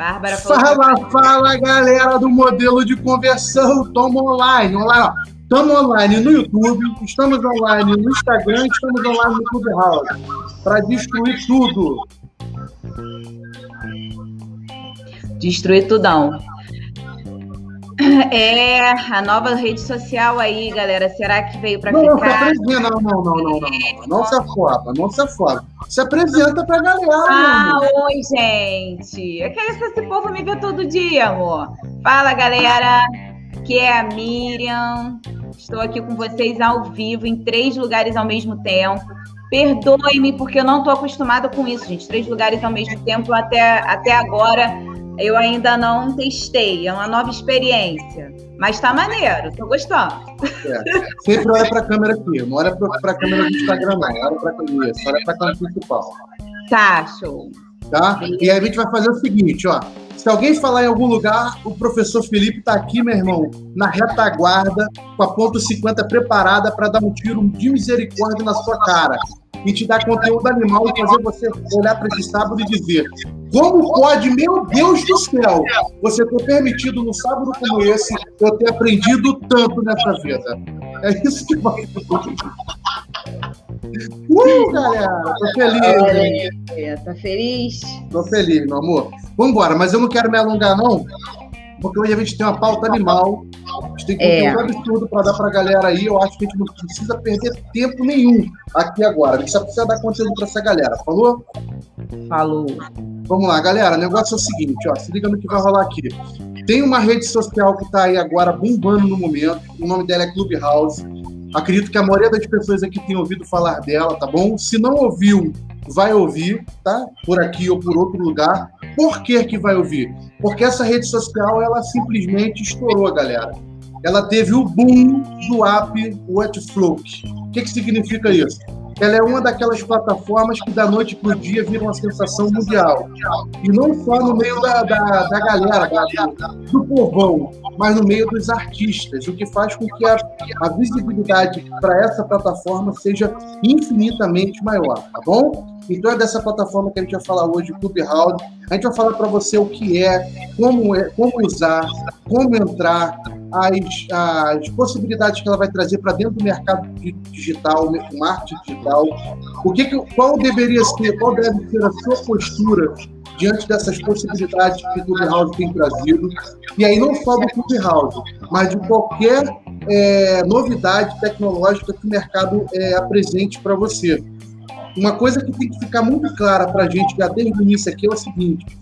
Bárbara Fala, que... fala, galera do modelo de conversão. Toma online. Online, Estamos online no YouTube, estamos online no Instagram, estamos online no Clubhouse. Para destruir tudo. Destruir tudão. É, a nova rede social aí, galera. Será que veio para ficar? Não, se apresenta. Não, não, não, não, não. Não se afoba, não se afoba. Se apresenta pra galera. Ah, oi, gente. É que esse povo me vê todo dia, amor. Fala, galera. Que é a Miriam. Estou aqui com vocês ao vivo, em três lugares ao mesmo tempo. Perdoe-me, porque eu não estou acostumada com isso, gente. Três lugares ao mesmo tempo, até, até agora eu ainda não testei, é uma nova experiência. Mas tá maneiro, tô gostando. É. Sempre olha pra câmera aqui, não olha pra, pra câmera do Instagram, não. Olha pra câmera, olha pra câmera principal. Tá, show. Tá? E aí a gente vai fazer o seguinte, ó. Se alguém falar em algum lugar, o professor Felipe tá aqui, meu irmão, na retaguarda, com a ponto 50 preparada para dar um tiro de misericórdia na sua cara e te dar conteúdo animal e fazer você olhar para esse sábado e dizer: como pode, meu Deus do céu, você ter permitido num sábado como esse eu ter aprendido tanto nessa vida? É isso que vai Uh, galera! Tô feliz. Tá feliz? Tô feliz, meu amor. Vambora, mas eu não quero me alongar, não, porque hoje a gente tem uma pauta animal. A gente tem conteúdo é. absurdo para dar para a galera aí. Eu acho que a gente não precisa perder tempo nenhum aqui agora. A gente só precisa dar conteúdo para essa galera. Falou? Falou. Vamos lá, galera. O negócio é o seguinte, ó. Se liga no que vai rolar aqui. Tem uma rede social que está aí agora bombando no momento. O nome dela é Clubhouse. Acredito que a maioria das pessoas aqui tem ouvido falar dela, tá bom? Se não ouviu, vai ouvir, tá? Por aqui ou por outro lugar. Por que que vai ouvir? Porque essa rede social, ela simplesmente estourou, galera. Ela teve o boom do app Wetfloat. O que que significa isso? Ela é uma daquelas plataformas que da noite para o dia vira uma sensação mundial. E não só no meio da, da, da galera, da, do povão, mas no meio dos artistas, o que faz com que a, a visibilidade para essa plataforma seja infinitamente maior, tá bom? Então é dessa plataforma que a gente vai falar hoje, Clubhouse. A gente vai falar para você o que é, como é, como usar, como entrar, as, as possibilidades que ela vai trazer para dentro do mercado digital, marketing digital, o que, qual deveria ser, qual deve ser a sua postura diante dessas possibilidades que o Clubhouse tem trazido, e aí não só do Clubhouse, mas de qualquer é, novidade tecnológica que o mercado é, apresente para você. Uma coisa que tem que ficar muito clara para a gente já desde o início aqui é o seguinte: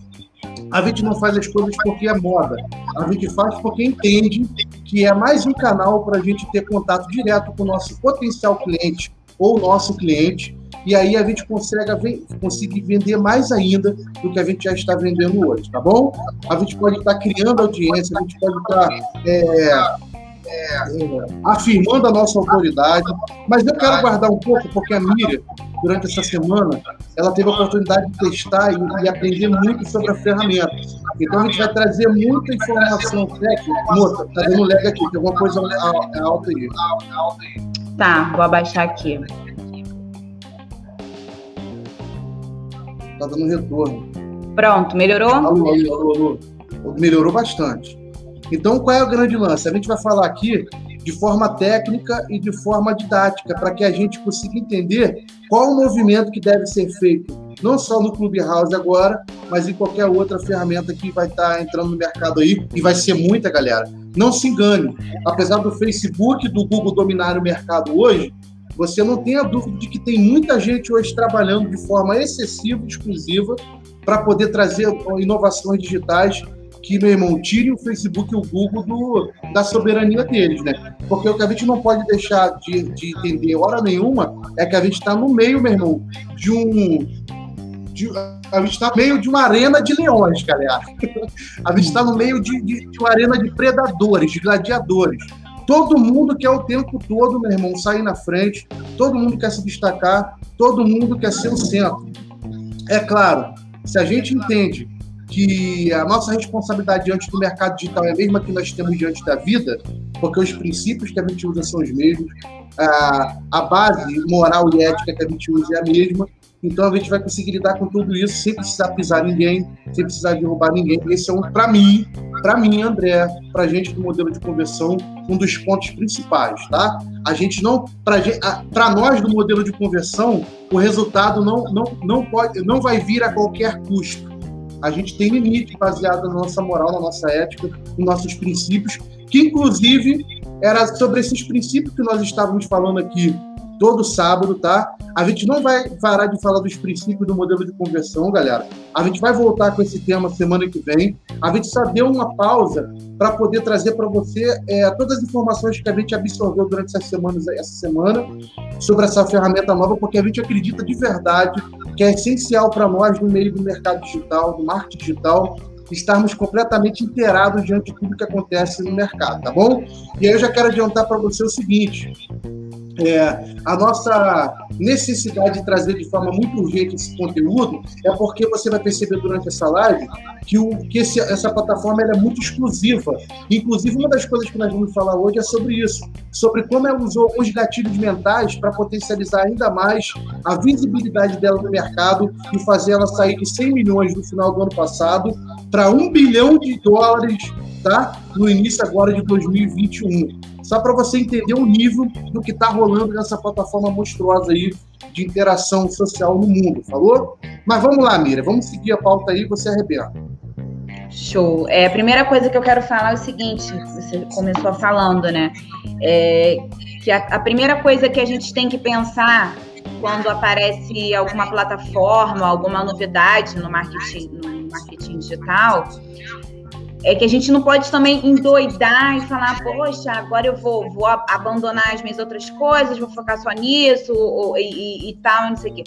a gente não faz as coisas porque é moda, a gente faz porque entende que é mais um canal para a gente ter contato direto com o nosso potencial cliente ou nosso cliente, e aí a gente consegue conseguir vender mais ainda do que a gente já está vendendo hoje, tá bom? A gente pode estar criando audiência, a gente pode estar é, é, afirmando a nossa autoridade, mas eu quero guardar um pouco, porque a Miriam, durante essa semana, ela teve a oportunidade de testar e, e aprender muito sobre a ferramenta. Então a gente vai trazer muita informação técnica. Moça, tá dando lag aqui, tem alguma coisa alta aí. Tá, vou abaixar aqui. Tá dando retorno. Pronto, melhorou? Alô, alô, alô, alô. Melhorou bastante. Então, qual é o grande lance? A gente vai falar aqui de forma técnica e de forma didática, para que a gente consiga entender qual o movimento que deve ser feito, não só no Clubhouse agora, mas em qualquer outra ferramenta que vai estar tá entrando no mercado aí, e vai ser muita, galera. Não se engane, apesar do Facebook e do Google dominarem o mercado hoje, você não tenha dúvida de que tem muita gente hoje trabalhando de forma excessiva, exclusiva, para poder trazer inovações digitais que, meu irmão, tire o Facebook e o Google do, da soberania deles, né? Porque o que a gente não pode deixar de, de entender hora nenhuma é que a gente está no meio, meu irmão, de um. De, a gente está no meio de uma arena de leões, galera. a gente está no meio de, de, de uma arena de predadores, de gladiadores. Todo mundo quer o tempo todo, meu irmão, sair na frente, todo mundo quer se destacar, todo mundo quer ser o centro. É claro, se a gente entende que a nossa responsabilidade diante do mercado digital é a mesma que nós temos diante da vida, porque os princípios que a gente usa são os mesmos, a, a base moral e ética que a gente usa é a mesma. Então a gente vai conseguir lidar com tudo isso sem precisar pisar ninguém, sem precisar derrubar ninguém. Esse é um, para mim, para mim, André, para a gente do modelo de conversão, um dos pontos principais, tá? A gente não, para nós do modelo de conversão, o resultado não, não, não pode, não vai vir a qualquer custo. A gente tem limite baseado na nossa moral, na nossa ética, nos nossos princípios, que inclusive era sobre esses princípios que nós estávamos falando aqui todo sábado, tá? A gente não vai parar de falar dos princípios do modelo de conversão, galera. A gente vai voltar com esse tema semana que vem. A gente só deu uma pausa para poder trazer para você é, todas as informações que a gente absorveu durante essas semanas, essa semana sobre essa ferramenta nova, porque a gente acredita de verdade que é essencial para nós no meio do mercado digital, do marketing digital, estarmos completamente inteirados diante de tudo que acontece no mercado, tá bom? E aí eu já quero adiantar para você o seguinte: é, a nossa necessidade de trazer de forma muito urgente esse conteúdo é porque você vai perceber durante essa live que, o, que esse, essa plataforma é muito exclusiva. Inclusive, uma das coisas que nós vamos falar hoje é sobre isso, sobre como ela usou alguns gatilhos mentais para potencializar ainda mais a visibilidade dela no mercado e fazer ela sair de 100 milhões no final do ano passado para 1 bilhão de dólares tá? no início agora de 2021 só para você entender o nível do que está rolando nessa plataforma monstruosa aí de interação social no mundo, falou? Mas vamos lá, Mira, vamos seguir a pauta aí, você arrebenta. Show. É, a primeira coisa que eu quero falar é o seguinte, você começou falando, né? É, que a, a primeira coisa que a gente tem que pensar quando aparece alguma plataforma, alguma novidade no marketing, no marketing digital, é que a gente não pode também endoidar e falar, poxa, agora eu vou, vou abandonar as minhas outras coisas, vou focar só nisso ou, e, e, tal, não sei o quê.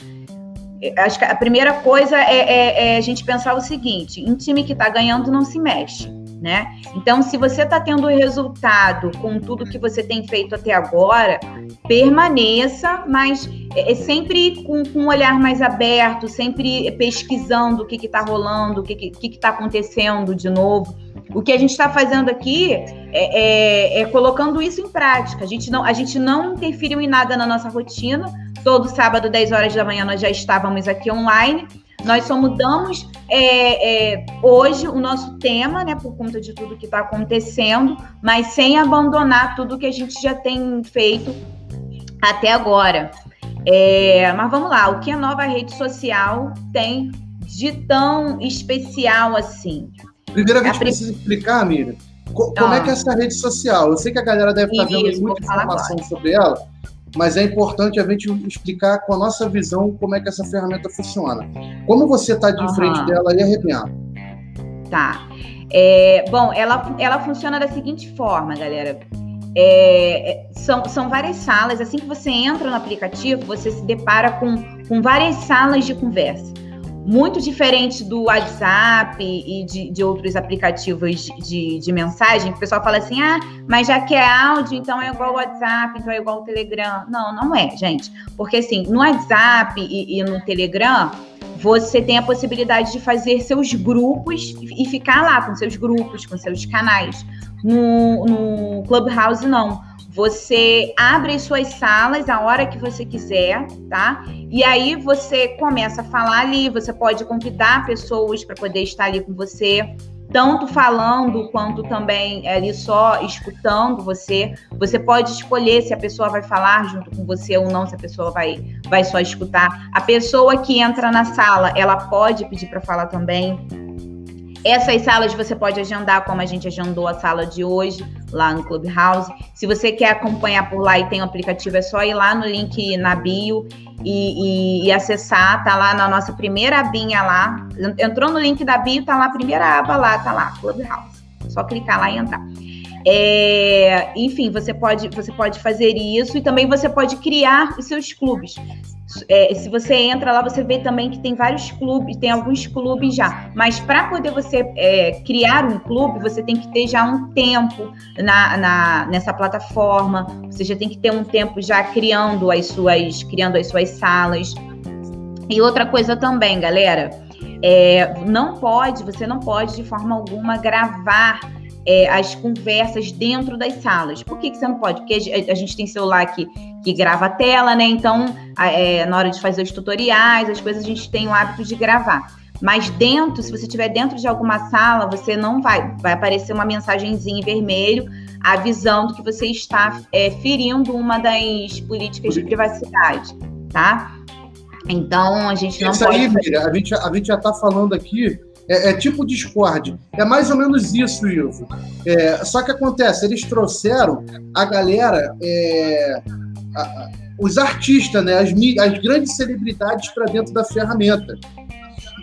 Acho que a primeira coisa é, é, é a gente pensar o seguinte: em time que está ganhando não se mexe. Né? Então, se você está tendo resultado com tudo que você tem feito até agora, permaneça, mas é, é sempre com, com, um olhar mais aberto, sempre pesquisando o que está rolando, o que está acontecendo de novo. O que a gente está fazendo aqui é, é, é, colocando isso em prática. A gente, não, a gente não interferiu em nada na nossa rotina. Todo sábado, 10 horas da manhã, nós já estávamos aqui online nós só mudamos é, é, hoje o nosso tema, né, por conta de tudo que está acontecendo, mas sem abandonar tudo que a gente já tem feito até agora. É, mas vamos lá, o que a nova rede social tem de tão especial assim? Primeiro a gente precisa explicar, Miriam, como ah. é que é essa rede social? Eu sei que a galera deve estar vendo muita informação agora. sobre ela, mas é importante a gente explicar com a nossa visão como é que essa ferramenta funciona. Como você está de uhum. frente dela e arrebenta? Tá. É, bom, ela, ela funciona da seguinte forma, galera. É, é, são, são várias salas. Assim que você entra no aplicativo, você se depara com, com várias salas de conversa muito diferente do WhatsApp e de, de outros aplicativos de, de, mensagem, que o pessoal fala assim: ah, mas já que é áudio, então é igual o WhatsApp, então é igual o Telegram. Não, não é, gente. Porque assim, no WhatsApp e, e no Telegram, você tem a possibilidade de fazer seus grupos e ficar lá com seus grupos, com seus canais. No, no Clubhouse, não você abre as suas salas a hora que você quiser, tá? E aí você começa a falar ali, você pode convidar pessoas para poder estar ali com você, tanto falando quanto também ali só escutando você. Você pode escolher se a pessoa vai falar junto com você ou não, se a pessoa vai, vai só escutar. A pessoa que entra na sala, ela pode pedir para falar também. Essas salas você pode agendar, como a gente agendou a sala de hoje, lá no Clubhouse. Se você quer acompanhar por lá e tem o um aplicativo, é só ir lá no link na bio e, e, e, acessar. Tá lá na nossa primeira abinha lá. Entrou no link da bio, tá lá a primeira aba lá, tá lá, Clubhouse. Só clicar lá e entrar. É, enfim, você pode, você pode fazer isso e também você pode criar os seus clubes. É, se você entra lá, você vê também que tem vários clubes, tem alguns clubes já. Mas para poder você é, criar um clube, você tem que ter já um tempo na, na, nessa plataforma. Você já tem que ter um tempo já criando as suas, criando as suas salas. E outra coisa também, galera, é, não pode, você não pode de forma alguma gravar é, as conversas dentro das salas. Por que, que você não pode? Porque a, a gente tem celular que, que grava a tela, né? Então, é, na hora de fazer os tutoriais, as coisas, a gente tem o hábito de gravar. Mas dentro, se você estiver dentro de alguma sala, você não vai. Vai aparecer uma mensagenzinha em vermelho avisando que você está é, ferindo uma das políticas de privacidade, tá? Então, a gente não Isso pode... aí, Miriam, a gente, a gente já está falando aqui, é, é, tipo Discord. É mais ou menos isso, Ivo. É, só que acontece, eles trouxeram a galera, é, a, os artistas, né, as, as grandes celebridades para dentro da ferramenta.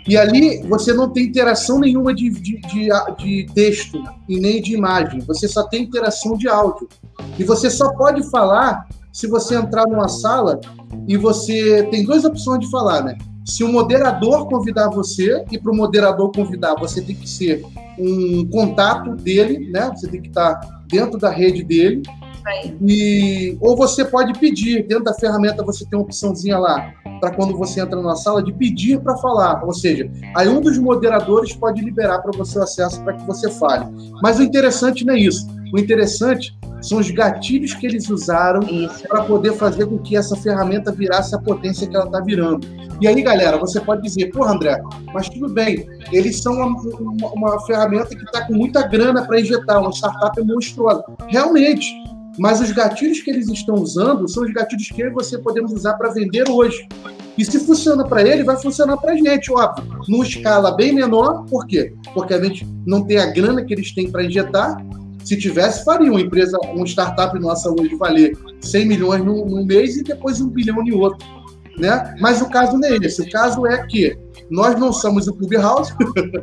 E ali você não tem interação nenhuma de, de, de, de, texto e nem de imagem, você só tem interação de áudio. E você só pode falar se você entrar numa sala e você tem duas opções de falar, né? Se o moderador convidar você, e para o moderador convidar, você tem que ser um contato dele, né? Você tem que estar dentro da rede dele. E, ou você pode pedir, dentro da ferramenta você tem uma opçãozinha lá, para quando você entra na sala, de pedir para falar. Ou seja, aí um dos moderadores pode liberar para você o acesso para que você fale. Mas o interessante não é isso. O interessante são os gatilhos que eles usaram para poder fazer com que essa ferramenta virasse a potência que ela está virando. E aí, galera, você pode dizer, pô, André, mas tudo bem, eles são uma, uma, uma ferramenta que está com muita grana para injetar, uma startup monstruosa. Realmente, mas os gatilhos que eles estão usando são os gatilhos que eu e você podemos usar para vender hoje. E se funciona para ele, vai funcionar para a gente, óbvio. Numa escala bem menor, por quê? Porque a gente não tem a grana que eles têm para injetar, se tivesse, faria uma empresa, uma startup nossa hoje valer 100 milhões num, num mês e depois um bilhão em outro. Né? Mas o caso não é esse. O caso é que nós não somos o Clubhouse,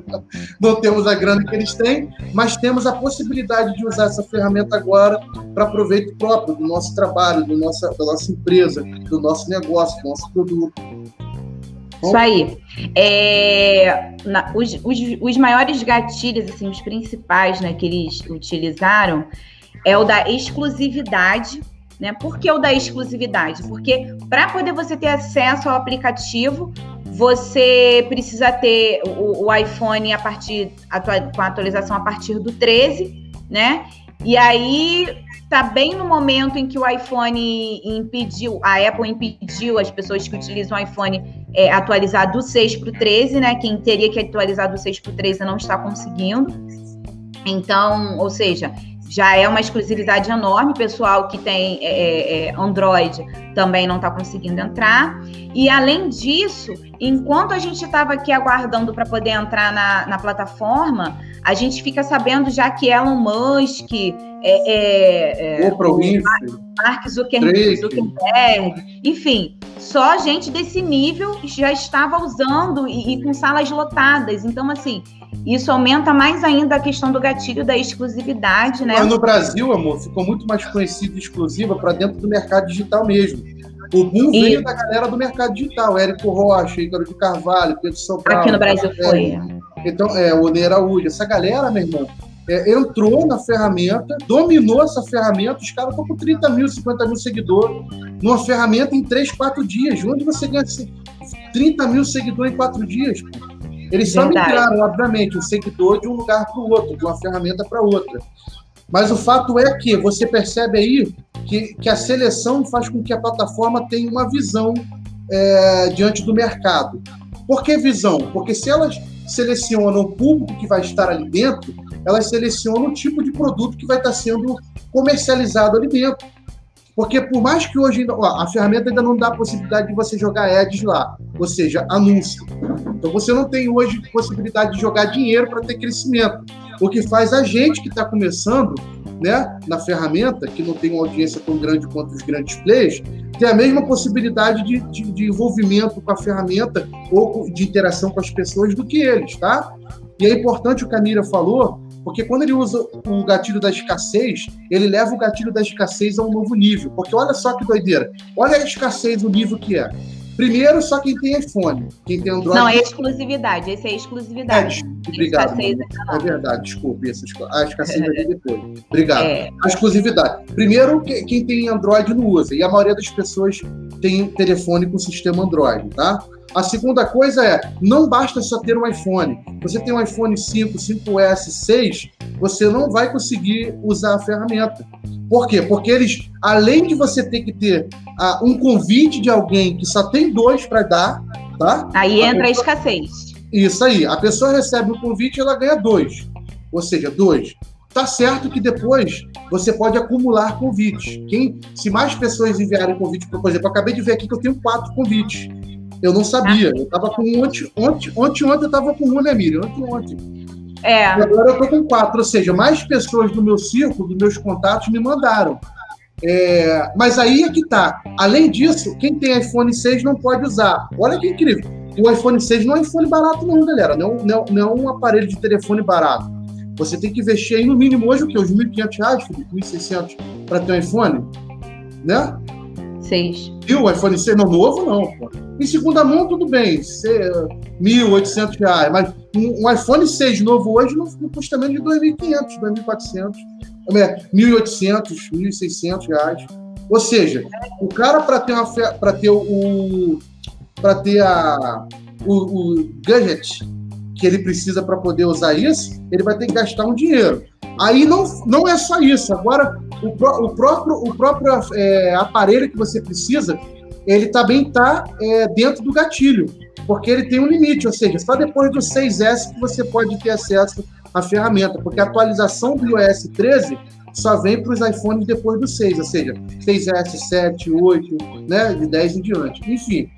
não temos a grana que eles têm, mas temos a possibilidade de usar essa ferramenta agora para proveito próprio do nosso trabalho, do nossa, da nossa empresa, do nosso negócio, do nosso produto. Isso aí. É, na, os, os, os, maiores gatilhos, assim, os principais né, que eles utilizaram é o da exclusividade. Né? Por que o da exclusividade? Porque para poder você ter acesso ao aplicativo, você precisa ter o, o iPhone a partir com a atualização a partir do 13, né? E aí está bem no momento em que o iPhone impediu, a Apple impediu as pessoas que utilizam o iPhone é, atualizar do 6 para o 13, né? Quem teria que atualizar do 6 para o 13 não está conseguindo. Então, ou seja, já é uma exclusividade enorme. Pessoal que tem é, é, é Android também não está conseguindo entrar. E além disso, enquanto a gente estava aqui aguardando para poder entrar na, na, plataforma, a gente fica sabendo já que Elon Musk, é, é, é Mark Zuckerberg, Zuckerberg, enfim, só gente desse nível já estava usando e, e com salas lotadas. Então, assim, isso aumenta mais ainda a questão do gatilho da exclusividade, né? Mas no Brasil, amor, ficou muito mais conhecido exclusiva para dentro do mercado digital mesmo. O boom e... veio da galera do mercado digital, Érico Rocha, Ícaro de Carvalho, Pedro Sobral. Aqui no Brasil foi. Então, é, o Ney Araújo, essa galera, meu irmão, é, entrou na ferramenta, dominou essa ferramenta, os caras estão com 30 mil, 50 mil seguidores, numa ferramenta em 3, 4 dias. Onde você ganha 30 mil seguidores em 4 dias? Eles só migraram, obviamente, o seguidor de um lugar para o outro, de uma ferramenta para outra. Mas o fato é que você percebe aí que, que a seleção faz com que a plataforma tenha uma visão é, diante do mercado. Por que visão? Porque se elas selecionam o público que vai estar ali dentro, elas selecionam o tipo de produto que vai estar sendo comercializado ali dentro. Porque por mais que hoje ó, a ferramenta ainda não dá a possibilidade de você jogar ads lá, ou seja, anúncio. Então você não tem hoje possibilidade de jogar dinheiro para ter crescimento. O que faz a gente que está começando né, na ferramenta, que não tem uma audiência tão grande quanto os grandes players, ter a mesma possibilidade de, de, de envolvimento com a ferramenta ou de interação com as pessoas do que eles, tá? E é importante o que a Mira falou, porque quando ele usa o gatilho da escassez, ele leva o gatilho da escassez a um novo nível. Porque olha só que doideira. Olha a escassez, o nível que é. Primeiro, só quem tem iPhone. Quem tem Android. Não, é exclusividade. Esse é exclusividade. É, obrigado. É, é verdade, desculpe. Essa, a escassez vai vir depois. Obrigado. É. A exclusividade. Primeiro, quem tem Android não usa. E a maioria das pessoas tem telefone com sistema Android, tá? A segunda coisa é, não basta só ter um iPhone. Você tem um iPhone 5, 5S, 6, você não vai conseguir usar a ferramenta. Por quê? Porque eles, além de você ter que ter uh, um convite de alguém que só tem dois para dar, tá? Aí a entra pessoa... a escassez. Isso aí. A pessoa recebe o convite e ela ganha dois. Ou seja, dois. Tá certo que depois você pode acumular convites. Quem, se mais pessoas enviarem convite, por exemplo, eu acabei de ver aqui que eu tenho quatro convites. Eu não sabia. Eu tava com um ontem, ontem, ontem, ontem eu tava com um, né, Miriam? Ontem, ontem. É. E agora eu tô com quatro, ou seja, mais pessoas do meu círculo, dos meus contatos, me mandaram. É, mas aí é que tá. Além disso, quem tem iPhone 6 não pode usar. Olha que incrível. O iPhone 6 não é um iPhone barato, não, galera. Não, não, não é um aparelho de telefone barato. Você tem que investir aí no mínimo hoje o quê? Os 1.500 reais, 1.600 para ter um iPhone? Né? 6. E o iPhone 6 não novo, não. Pô. Em segunda mão, tudo bem. 1.800 reais. Mas um, um, iPhone 6 novo hoje não, não custa menos de 2.500, 2.400. 1.800, 1.600 reais. Ou seja, o cara para ter uma para ter o para ter a o, o gadget que ele precisa para poder usar isso, ele vai ter que gastar um dinheiro. Aí não, não é só isso. Agora, o, o próprio, o próprio é, aparelho que você precisa, ele também está é, dentro do gatilho, porque ele tem um limite, ou seja, só depois do 6S que você pode ter acesso à ferramenta, porque a atualização do iOS 13 só vem para os iPhones depois do 6, ou seja, 6S, 7, 8, né, de 10 em diante. Enfim,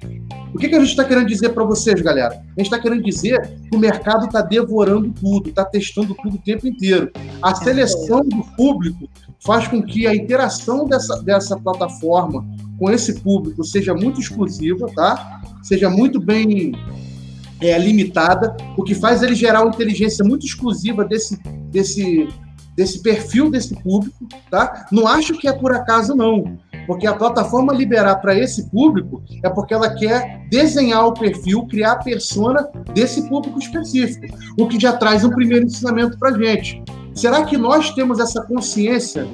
o que, que a gente está querendo dizer para vocês, galera? A gente está querendo dizer que o mercado está devorando tudo, está testando tudo o tempo inteiro. A seleção do público faz com que a interação dessa, dessa plataforma com esse público seja muito exclusiva, tá? Seja muito bem é, limitada, o que faz ele gerar uma inteligência muito exclusiva desse, desse, desse perfil desse público, tá? Não acho que é por acaso, não. Porque a plataforma liberar para esse público é porque ela quer desenhar o perfil, criar a persona desse público específico, o que já traz um primeiro ensinamento para gente. Será que nós temos essa consciência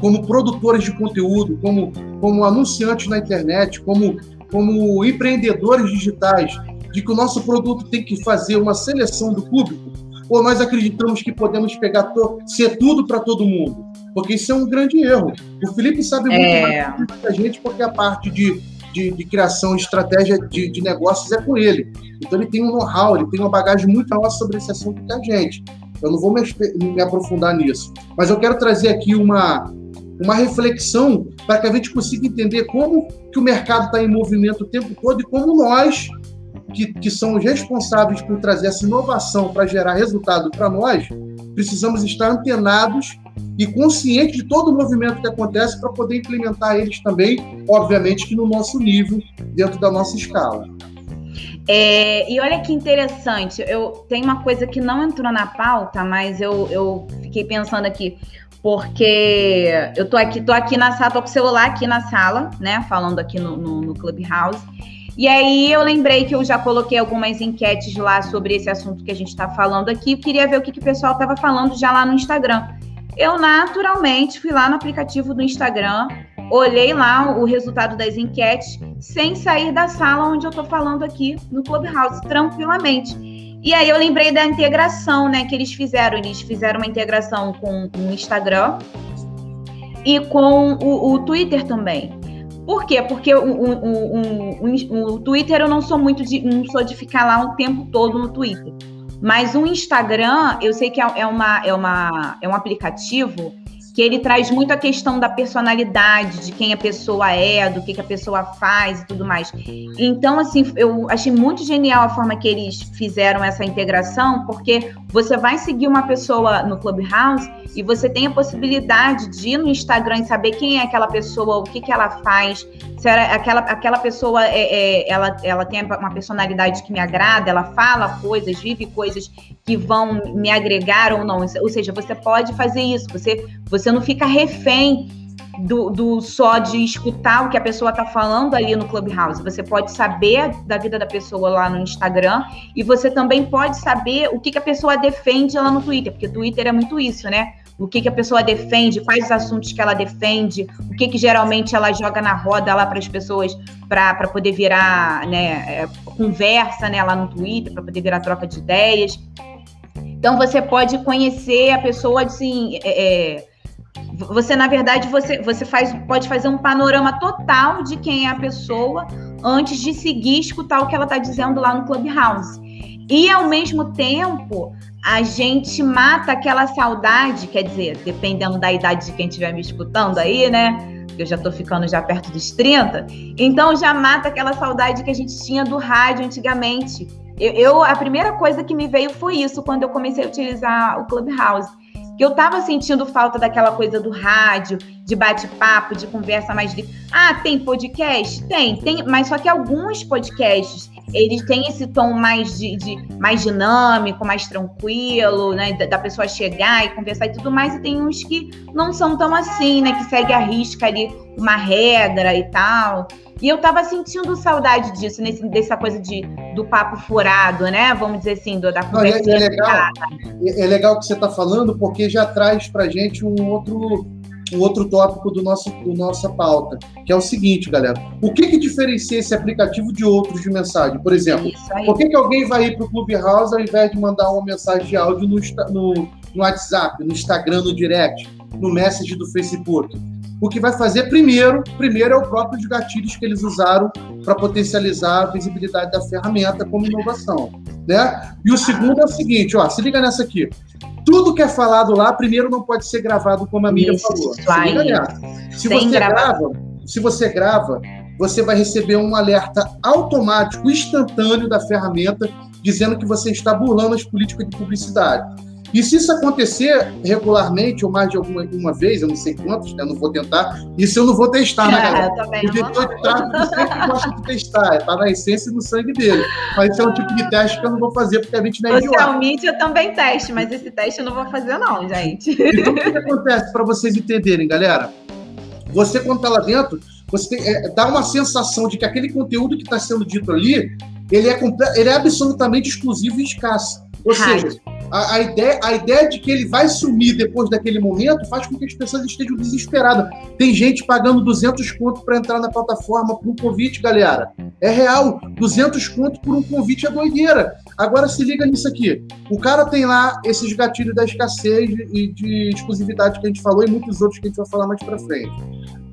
como produtores de conteúdo, como, como anunciantes na internet, como, como empreendedores digitais, de que o nosso produto tem que fazer uma seleção do público? Ou nós acreditamos que podemos pegar ser tudo para todo mundo? Porque isso é um grande erro. O Felipe sabe muito é... mais da gente, porque a parte de, de, de criação, estratégia de, de, negócios é com ele. Então ele tem um know-how, ele tem uma bagagem muito maior sobre esse assunto que a gente. Eu não vou me, me aprofundar nisso. Mas eu quero trazer aqui uma, uma reflexão para que a gente consiga entender como que o mercado está em movimento o tempo todo e como nós, que, que somos responsáveis por trazer essa inovação para gerar resultado para nós, precisamos estar antenados e conscientes de todo o movimento que acontece para poder implementar eles também, obviamente que no nosso nível, dentro da nossa escala. É, e olha que interessante, eu tenho uma coisa que não entrou na pauta, mas eu, eu fiquei pensando aqui, porque eu tô aqui, tô aqui na sala, tô com o celular aqui na sala, né? Falando aqui no, no, no Clubhouse. E aí eu lembrei que eu já coloquei algumas enquetes lá sobre esse assunto que a gente está falando aqui. Queria ver o que, que o pessoal estava falando já lá no Instagram. Eu naturalmente fui lá no aplicativo do Instagram, olhei lá o resultado das enquetes, sem sair da sala onde eu estou falando aqui no Clubhouse, tranquilamente. E aí eu lembrei da integração, né, que eles fizeram. Eles fizeram uma integração com o Instagram e com o, o Twitter também. Por quê? Porque o, o, o, o, Twitter eu não sou muito de, não sou de ficar lá o tempo todo no Twitter. Mas o Instagram, eu sei que é, é, uma, é, uma, é um aplicativo que ele traz muito a questão da personalidade, de quem a pessoa é, do que, que a pessoa faz e tudo mais. Então, assim, eu achei muito genial a forma que eles fizeram essa integração, porque você vai seguir uma pessoa no Clubhouse e você tem a possibilidade de ir no Instagram e saber quem é aquela pessoa, o que, que ela faz, se aquela, aquela pessoa é, é, ela, ela tem uma personalidade que me agrada, ela fala coisas, vive coisas que vão me agregar ou não. Ou seja, você pode fazer isso, você, você não fica refém do, do, só de escutar o que a pessoa está falando ali no Clubhouse. Você pode saber da vida da pessoa lá no Instagram e você também pode saber o que, que a pessoa defende lá no Twitter, porque Twitter é muito isso, né? O que, que a pessoa defende, quais os assuntos que ela defende, o que, que geralmente ela joga na roda lá para as pessoas para poder virar né, é, conversa né, lá no Twitter, para poder virar troca de ideias. Então você pode conhecer a pessoa assim. É, é você, na verdade, você, você faz, pode fazer um panorama total de quem é a pessoa antes de seguir escutar o que ela está dizendo lá no Clubhouse. E, ao mesmo tempo, a gente mata aquela saudade, quer dizer, dependendo da idade de quem estiver me escutando aí, né? Eu já estou ficando já perto dos 30. Então, já mata aquela saudade que a gente tinha do rádio antigamente. Eu, eu a primeira coisa que me veio foi isso, quando eu comecei a utilizar o Clubhouse que eu tava sentindo falta daquela coisa do rádio, de bate-papo, de conversa mais livre. Ah, tem podcast? Tem, tem, mas só que alguns podcasts, eles têm esse tom mais de, de mais dinâmico, mais tranquilo, né, da, da, pessoa chegar e conversar e tudo mais, e tem uns que não são tão assim, né, que segue a risca ali uma regra e tal. E eu tava sentindo saudade disso, nesse, dessa coisa de, do papo furado, né? Vamos dizer assim, do, da conversa. Não, é, é, legal, é, é legal que você está falando, porque já traz para gente um outro, um outro tópico do nosso, do nossa pauta, que é o seguinte, galera. O que, que diferencia esse aplicativo de outros de mensagem? Por exemplo, por que, que alguém vai ir para o Clubhouse ao invés de mandar uma mensagem de áudio no, no, no WhatsApp, no Instagram, no direct, no Message do Facebook? O que vai fazer primeiro, primeiro é o próprio os gatilhos que eles usaram para potencializar a visibilidade da ferramenta como inovação, né? E o segundo é o seguinte, ó, se liga nessa aqui. Tudo que é falado lá, primeiro não pode ser gravado como a Miriam falou. Se liga nessa. Se você grava, se você grava, você vai receber um alerta automático, instantâneo da ferramenta, dizendo que você está burlando as políticas de publicidade. E se isso acontecer regularmente, ou mais de alguma uma vez, eu não sei quantos, né? não vou tentar, isso eu não vou testar, né, galera? É, o diretor de tráfego sempre gosta de testar, está na essência e no sangue dele. Mas esse é um tipo de teste que eu não vou fazer, porque a gente não é Social media eu também teste, mas esse teste eu não vou fazer não, gente. Então, o que, acontece para vocês entenderem, galera? Você, quando está lá dentro, você tem, é, dá uma sensação de que aquele conteúdo que está sendo dito ali, ele é, ele é absolutamente exclusivo e escasso. Ou seja, a, a, ideia, a ideia de que ele vai sumir depois daquele momento faz com que as pessoas estejam desesperadas. Tem gente pagando 200 conto para entrar na plataforma por um convite, galera. É real. 200 conto por um convite é doideira. Agora se liga nisso aqui. O cara tem lá esses gatilhos da escassez e de exclusividade que a gente falou e muitos outros que a gente vai falar mais para frente.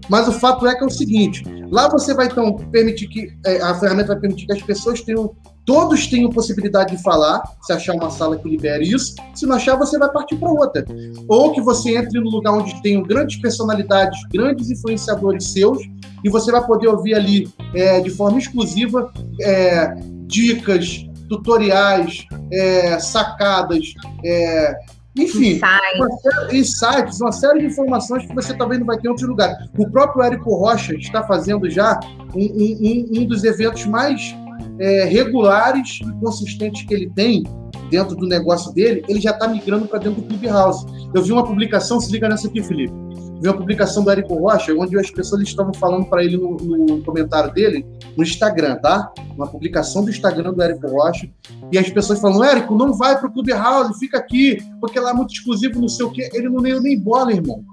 Mas o fato é que é o seguinte: lá você vai então permitir que é, a ferramenta vai permitir que as pessoas tenham todos tenham possibilidade de falar, se achar uma sala que libere isso. Se não achar, você vai partir para outra. Ou que você entre no lugar onde tenham grandes personalidades, grandes influenciadores seus, e você vai poder ouvir ali é, de forma exclusiva é, dicas, tutoriais, é, sacadas, é, enfim, insights. Uma série, insights, uma série de informações que você talvez não vai ter em outro lugar. O próprio Érico Rocha está fazendo já um, um, um dos eventos mais é, regulares e consistentes que ele tem dentro do negócio dele, ele já está migrando para dentro do Clubhouse. Eu vi uma publicação, se liga nessa aqui, Felipe. Vi uma publicação do Érico Rocha, onde as pessoas estavam falando para ele no, no, comentário dele, no Instagram, tá? Uma publicação do Instagram do Érico Rocha. E as pessoas falam: Érico, não vai para o Clubhouse, fica aqui, porque lá é muito exclusivo, não sei o quê. Ele não deu nem bola, irmão.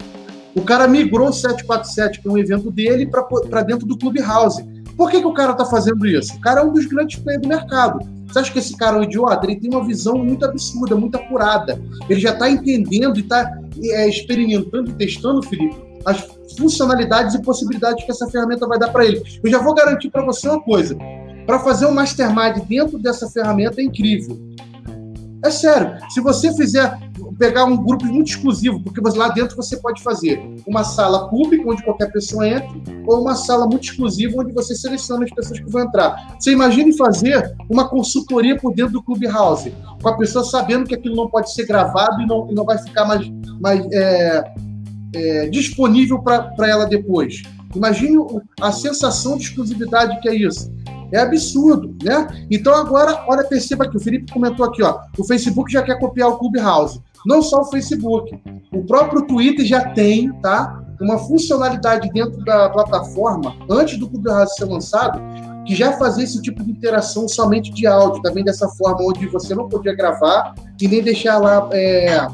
O cara migrou o 747, que é um evento dele, para dentro do Clubhouse. Por que, que o cara está fazendo isso? O cara é um dos grandes players do mercado. Você acha que esse cara é um idiota? Ele tem uma visão muito absurda, muito apurada. Ele já está entendendo e está é, experimentando e testando, Felipe, as funcionalidades e possibilidades que essa ferramenta vai dar para ele. Eu já vou garantir para você uma coisa: para fazer um mastermind dentro dessa ferramenta é incrível. É sério. Se você fizer pegar um grupo muito exclusivo, porque lá dentro você pode fazer uma sala pública, onde qualquer pessoa entre, ou uma sala muito exclusiva, onde você seleciona as pessoas que vão entrar. Você imagine fazer uma consultoria por dentro do Clubhouse, com a pessoa sabendo que aquilo não pode ser gravado e não, e não vai ficar mais, mais é, é, disponível para ela depois. Imagine a sensação de exclusividade que é isso. É absurdo, né? Então agora, olha, perceba que o Felipe comentou aqui, ó, o Facebook já quer copiar o Clubhouse. Não só o Facebook, o próprio Twitter já tem, tá? Uma funcionalidade dentro da plataforma, antes do Clubhouse ser lançado, que já fazia esse tipo de interação somente de áudio, também dessa forma, onde você não podia gravar e nem deixar lá é,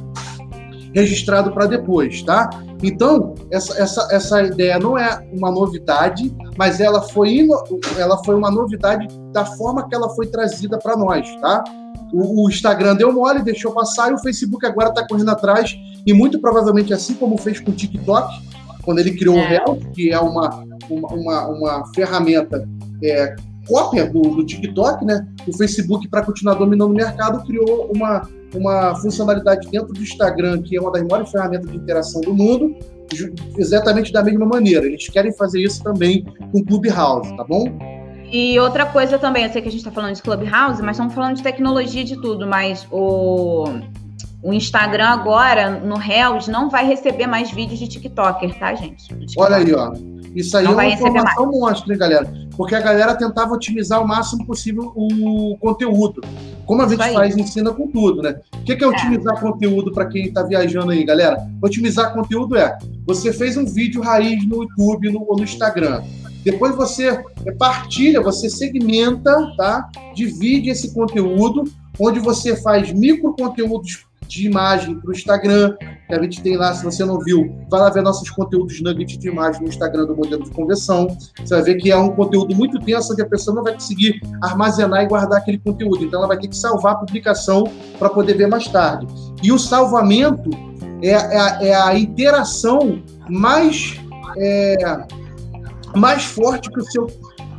registrado para depois, tá? Então, essa, essa, essa ideia não é uma novidade, mas ela foi, ela foi uma novidade da forma que ela foi trazida para nós, tá? O, o, Instagram deu mole, deixou passar, e o Facebook agora está correndo atrás, e muito provavelmente, assim como fez com o TikTok, quando ele criou é. o Real, que é uma, uma, uma, uma ferramenta é, cópia do, do, TikTok, né? O Facebook, para continuar dominando o mercado, criou uma, uma funcionalidade dentro do Instagram, que é uma das maiores ferramentas de interação do mundo, exatamente da mesma maneira. Eles querem fazer isso também com Clubhouse, tá bom? E outra coisa também, eu sei que a gente está falando de Clubhouse, mas estamos falando de tecnologia de tudo, mas o, o Instagram agora, no Reels, não vai receber mais vídeos de TikToker, tá, gente? Olha aí, ó. Isso aí não é uma informação monstra, hein, galera? Porque a galera tentava otimizar o máximo possível o conteúdo. Como a gente faz, ensina com tudo, né? O que é, otimizar é. conteúdo para quem está viajando aí, galera? Otimizar conteúdo é: você fez um vídeo raiz no YouTube no, ou no Instagram. Depois você partilha, você segmenta, tá? Divide esse conteúdo, onde você faz micro conteúdos de imagem para o Instagram, que a gente tem lá, se você não viu, vai lá ver nossos conteúdos nuggets de imagem no Instagram do modelo de conversão. Você vai ver que é um conteúdo muito tenso, onde a pessoa não vai conseguir armazenar e guardar aquele conteúdo. Então ela vai ter que salvar a publicação para poder ver mais tarde. E o salvamento é, é, a, é a interação mais, é, mais forte que o seu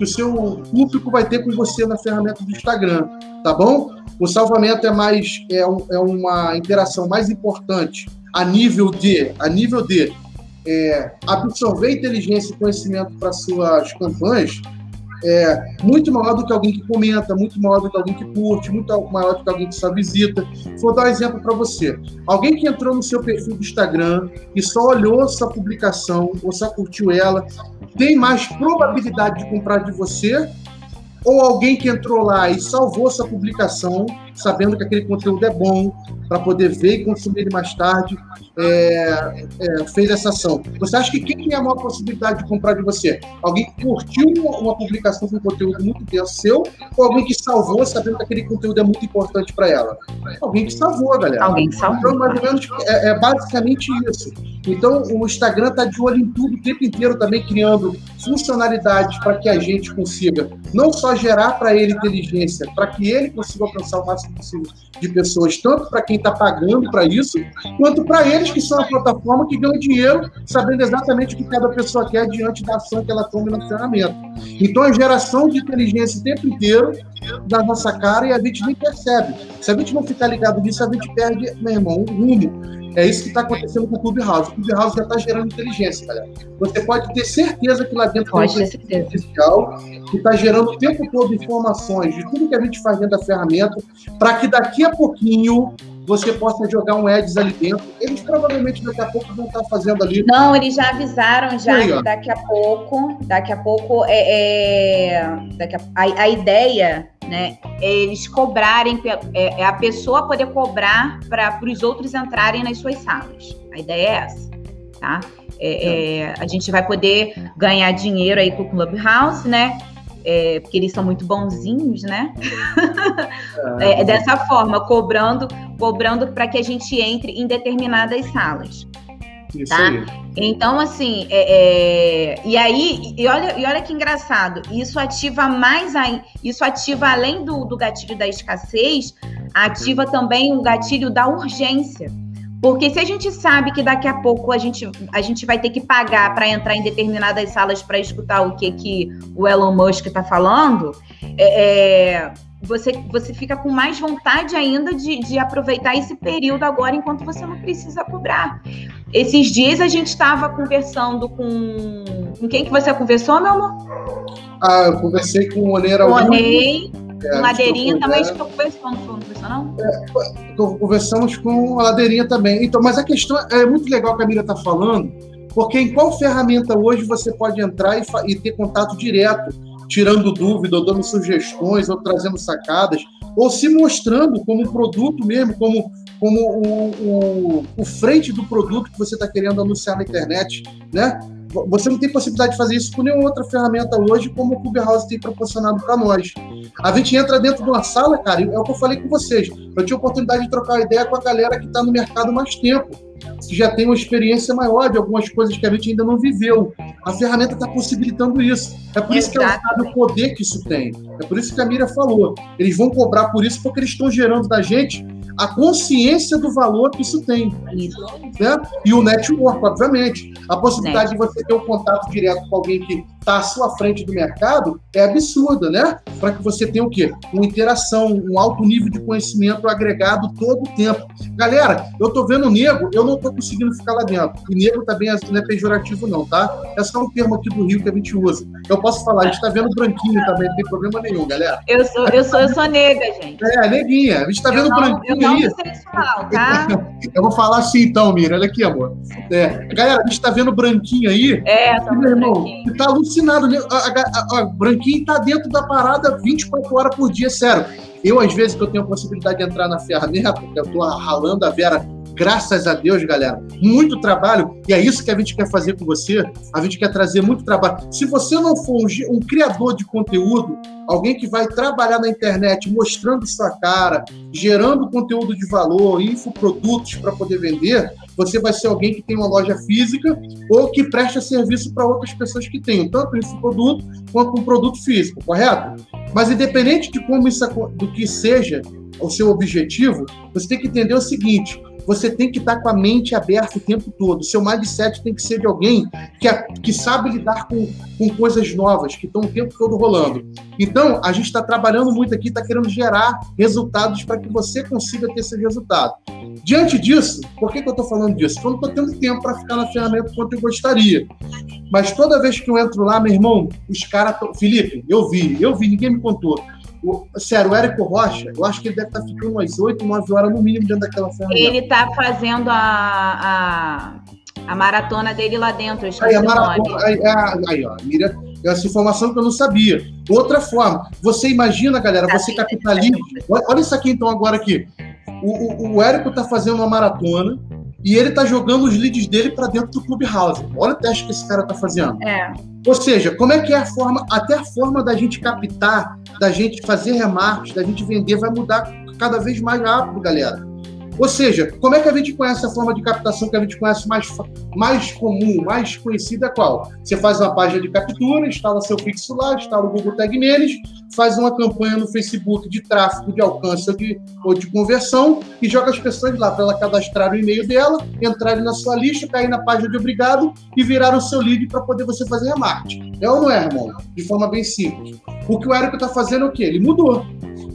que o seu público vai ter com você na ferramenta do Instagram, tá bom? O salvamento é mais é, um, é uma interação mais importante a nível de a nível de é, absorver inteligência e conhecimento para suas campanhas é muito maior do que alguém que comenta, muito maior do que alguém que curte, muito maior do que alguém que só visita. Vou dar um exemplo para você. Alguém que entrou no seu perfil do Instagram e só olhou sua publicação ou só curtiu ela, tem mais probabilidade de comprar de você ou alguém que entrou lá e salvou sua publicação, sabendo que aquele conteúdo é bom, para poder ver e consumir ele mais tarde, é, é, fez essa ação. Você acha que quem tem a maior possibilidade de comprar de você? Alguém que curtiu uma, uma publicação com conteúdo muito denso seu, ou alguém que salvou, sabendo que aquele conteúdo é muito importante para ela? Alguém que salvou, galera. Alguém que salvou. Então, mais ou menos, é, é basicamente isso. Então, o Instagram está de olho em tudo o tempo inteiro também, criando funcionalidades para que a gente consiga não só gerar para ele inteligência, para que ele consiga alcançar o máximo de pessoas, tanto para quem está pagando para isso, quanto para eles que são a plataforma que ganham dinheiro, sabendo exatamente o que cada pessoa quer diante da ação que ela toma na ferramenta. Então, a geração de inteligência o tempo inteiro da nossa cara e a gente nem percebe. Se a gente não ficar ligado nisso, a gente perde, meu irmão, o rumo. É isso que está acontecendo com o Clubhouse. O Clubhouse já está gerando inteligência, galera. Você pode ter certeza que lá dentro pode tem um artificial que está gerando o tempo todo informações de tudo que a gente faz dentro da ferramenta, para que daqui a pouquinho você possa jogar um Eds ali dentro. Eles provavelmente daqui a pouco vão estar fazendo ali. Não, eles já avisaram já Aí, que daqui a pouco, daqui a pouco é, é daqui a, a, a ideia né? É eles cobrarem, é, é a pessoa poder cobrar para os outros entrarem nas suas salas. A ideia é essa, tá? É, é, a gente vai poder ganhar dinheiro aí com o Clubhouse, né? É, porque eles são muito bonzinhos, né? É, é, dessa forma, cobrando, cobrando para que a gente entre em determinadas salas. Isso tá? Aí. Então, assim, é, é, e aí, e olha, e olha que engraçado, isso ativa mais aí, isso ativa além do, do gatilho da escassez, ativa também o gatilho da urgência. Porque se a gente sabe que daqui a pouco a gente, a gente vai ter que pagar para entrar em determinadas salas para escutar o que, que o Elon Musk está falando, é, é você, você fica com mais vontade ainda de, de aproveitar esse período agora enquanto você não precisa cobrar. Esses dias a gente estava conversando com. Com quem que você conversou, meu amor? Ah, eu conversei com o Oneira Onei, é, com Ladeirinha também, estou conversando, não conversou, não? É, conversamos com a Ladeirinha também. Então, mas a questão é muito legal que a Miriam está falando, porque em qual ferramenta hoje você pode entrar e, e ter contato direto tirando dúvida, ou dando sugestões, ou trazendo sacadas, ou se mostrando como produto mesmo, como, como o, o, o frente do produto que você está querendo anunciar na internet, né? Você não tem possibilidade de fazer isso com nenhuma outra ferramenta hoje, como o Clubhouse tem proporcionado para nós. A gente entra dentro de uma sala, cara, é o que eu falei com vocês. Eu tive a oportunidade de trocar ideia com a galera que está no mercado mais tempo. que já tem uma experiência maior de algumas coisas que a gente ainda não viveu. A ferramenta está possibilitando isso. É por isso que ela sabe o poder que isso tem. É por isso que a Mira falou. Eles vão cobrar por isso porque eles estão gerando da gente a consciência do valor que isso tem. Né? E o network, obviamente. A possibilidade Net. de você ter um contato direto com alguém que está à sua frente do mercado é absurda, né? Para que você tenha o quê? Uma interação, um alto nível de conhecimento agregado todo o tempo. Galera, eu tô vendo nego, eu não tô conseguindo ficar lá dentro. E nego também não é pejorativo, não, tá? É só um termo aqui do Rio que a gente usa. Eu posso falar, a gente tá vendo branquinho também, não tem problema nenhum, galera. Eu sou, eu sou, eu sou nega, gente. É, neguinha. A gente tá vendo não, branquinho eu aí. Sexual, tá? eu vou falar assim então, Mira. Olha aqui, amor. É, galera, a gente tá vendo branquinho aí. É, tá meu irmão. Branquinho. Tá alucinado. Né? A, a, a, Branquinho tá dentro da parada 24 horas por dia, sério. Eu, às vezes, que eu tenho a possibilidade de entrar na ferramenta, eu tô ralando a Vera graças a Deus, galera, muito trabalho, e é isso que a gente quer fazer com você. A gente quer trazer muito trabalho. Se você não for um, um criador de conteúdo, alguém que vai trabalhar na internet mostrando sua cara, gerando conteúdo de valor, infoprodutos para poder vender, você vai ser alguém que tem uma loja física ou que presta serviço para outras pessoas que tenham tanto esse produto quanto um produto físico, correto? Mas independente de como isso do que seja o seu objetivo, você tem que entender o seguinte: você tem que estar com a mente aberta o tempo todo. Seu mindset tem que ser de alguém que, que sabe lidar com, com coisas novas, que estão o tempo todo rolando. Então, a gente está trabalhando muito aqui, está querendo gerar resultados para que você consiga ter esse resultado. Diante disso, por que, que eu estou falando disso? Porque eu não estou tendo tempo para ficar na ferramenta quanto eu gostaria. Mas toda vez que eu entro lá, meu irmão, os caras. Felipe, eu vi, eu vi, ninguém me contou o, sério, o Érico Rocha, eu acho que ele deve estar ficando umas 8, 9 horas no mínimo dentro daquela ferramenta. Ele está fazendo a, a, a, maratona dele lá dentro, aí, a maratona, aí, aí, ó, mira, essa informação que eu não sabia. Outra forma, você imagina, galera, tá você capitaliza. Olha isso aqui então agora aqui. O, o, o Érico está fazendo uma maratona e ele está jogando os leads dele para dentro do Clubhouse. Olha o teste que esse cara está fazendo. É. Ou seja, como é que é a forma, até a forma da gente captar, da gente fazer remarques, da gente vender, vai mudar cada vez mais rápido, galera. Ou seja, como é que a gente conhece a forma de captação que a gente conhece mais, mais comum, mais conhecida qual? Você faz uma página de captura, instala seu fixo lá, instala o Google Tag Manager, faz uma campanha no Facebook de tráfego, de alcance ou de, ou de conversão e joga as pessoas lá para ela cadastrar o e-mail dela, entrarem na sua lista, cair na página de obrigado e virar o seu lead para poder você fazer remarketing. É ou não é, irmão? De forma bem simples. O que o Érico está fazendo é o quê? Ele mudou.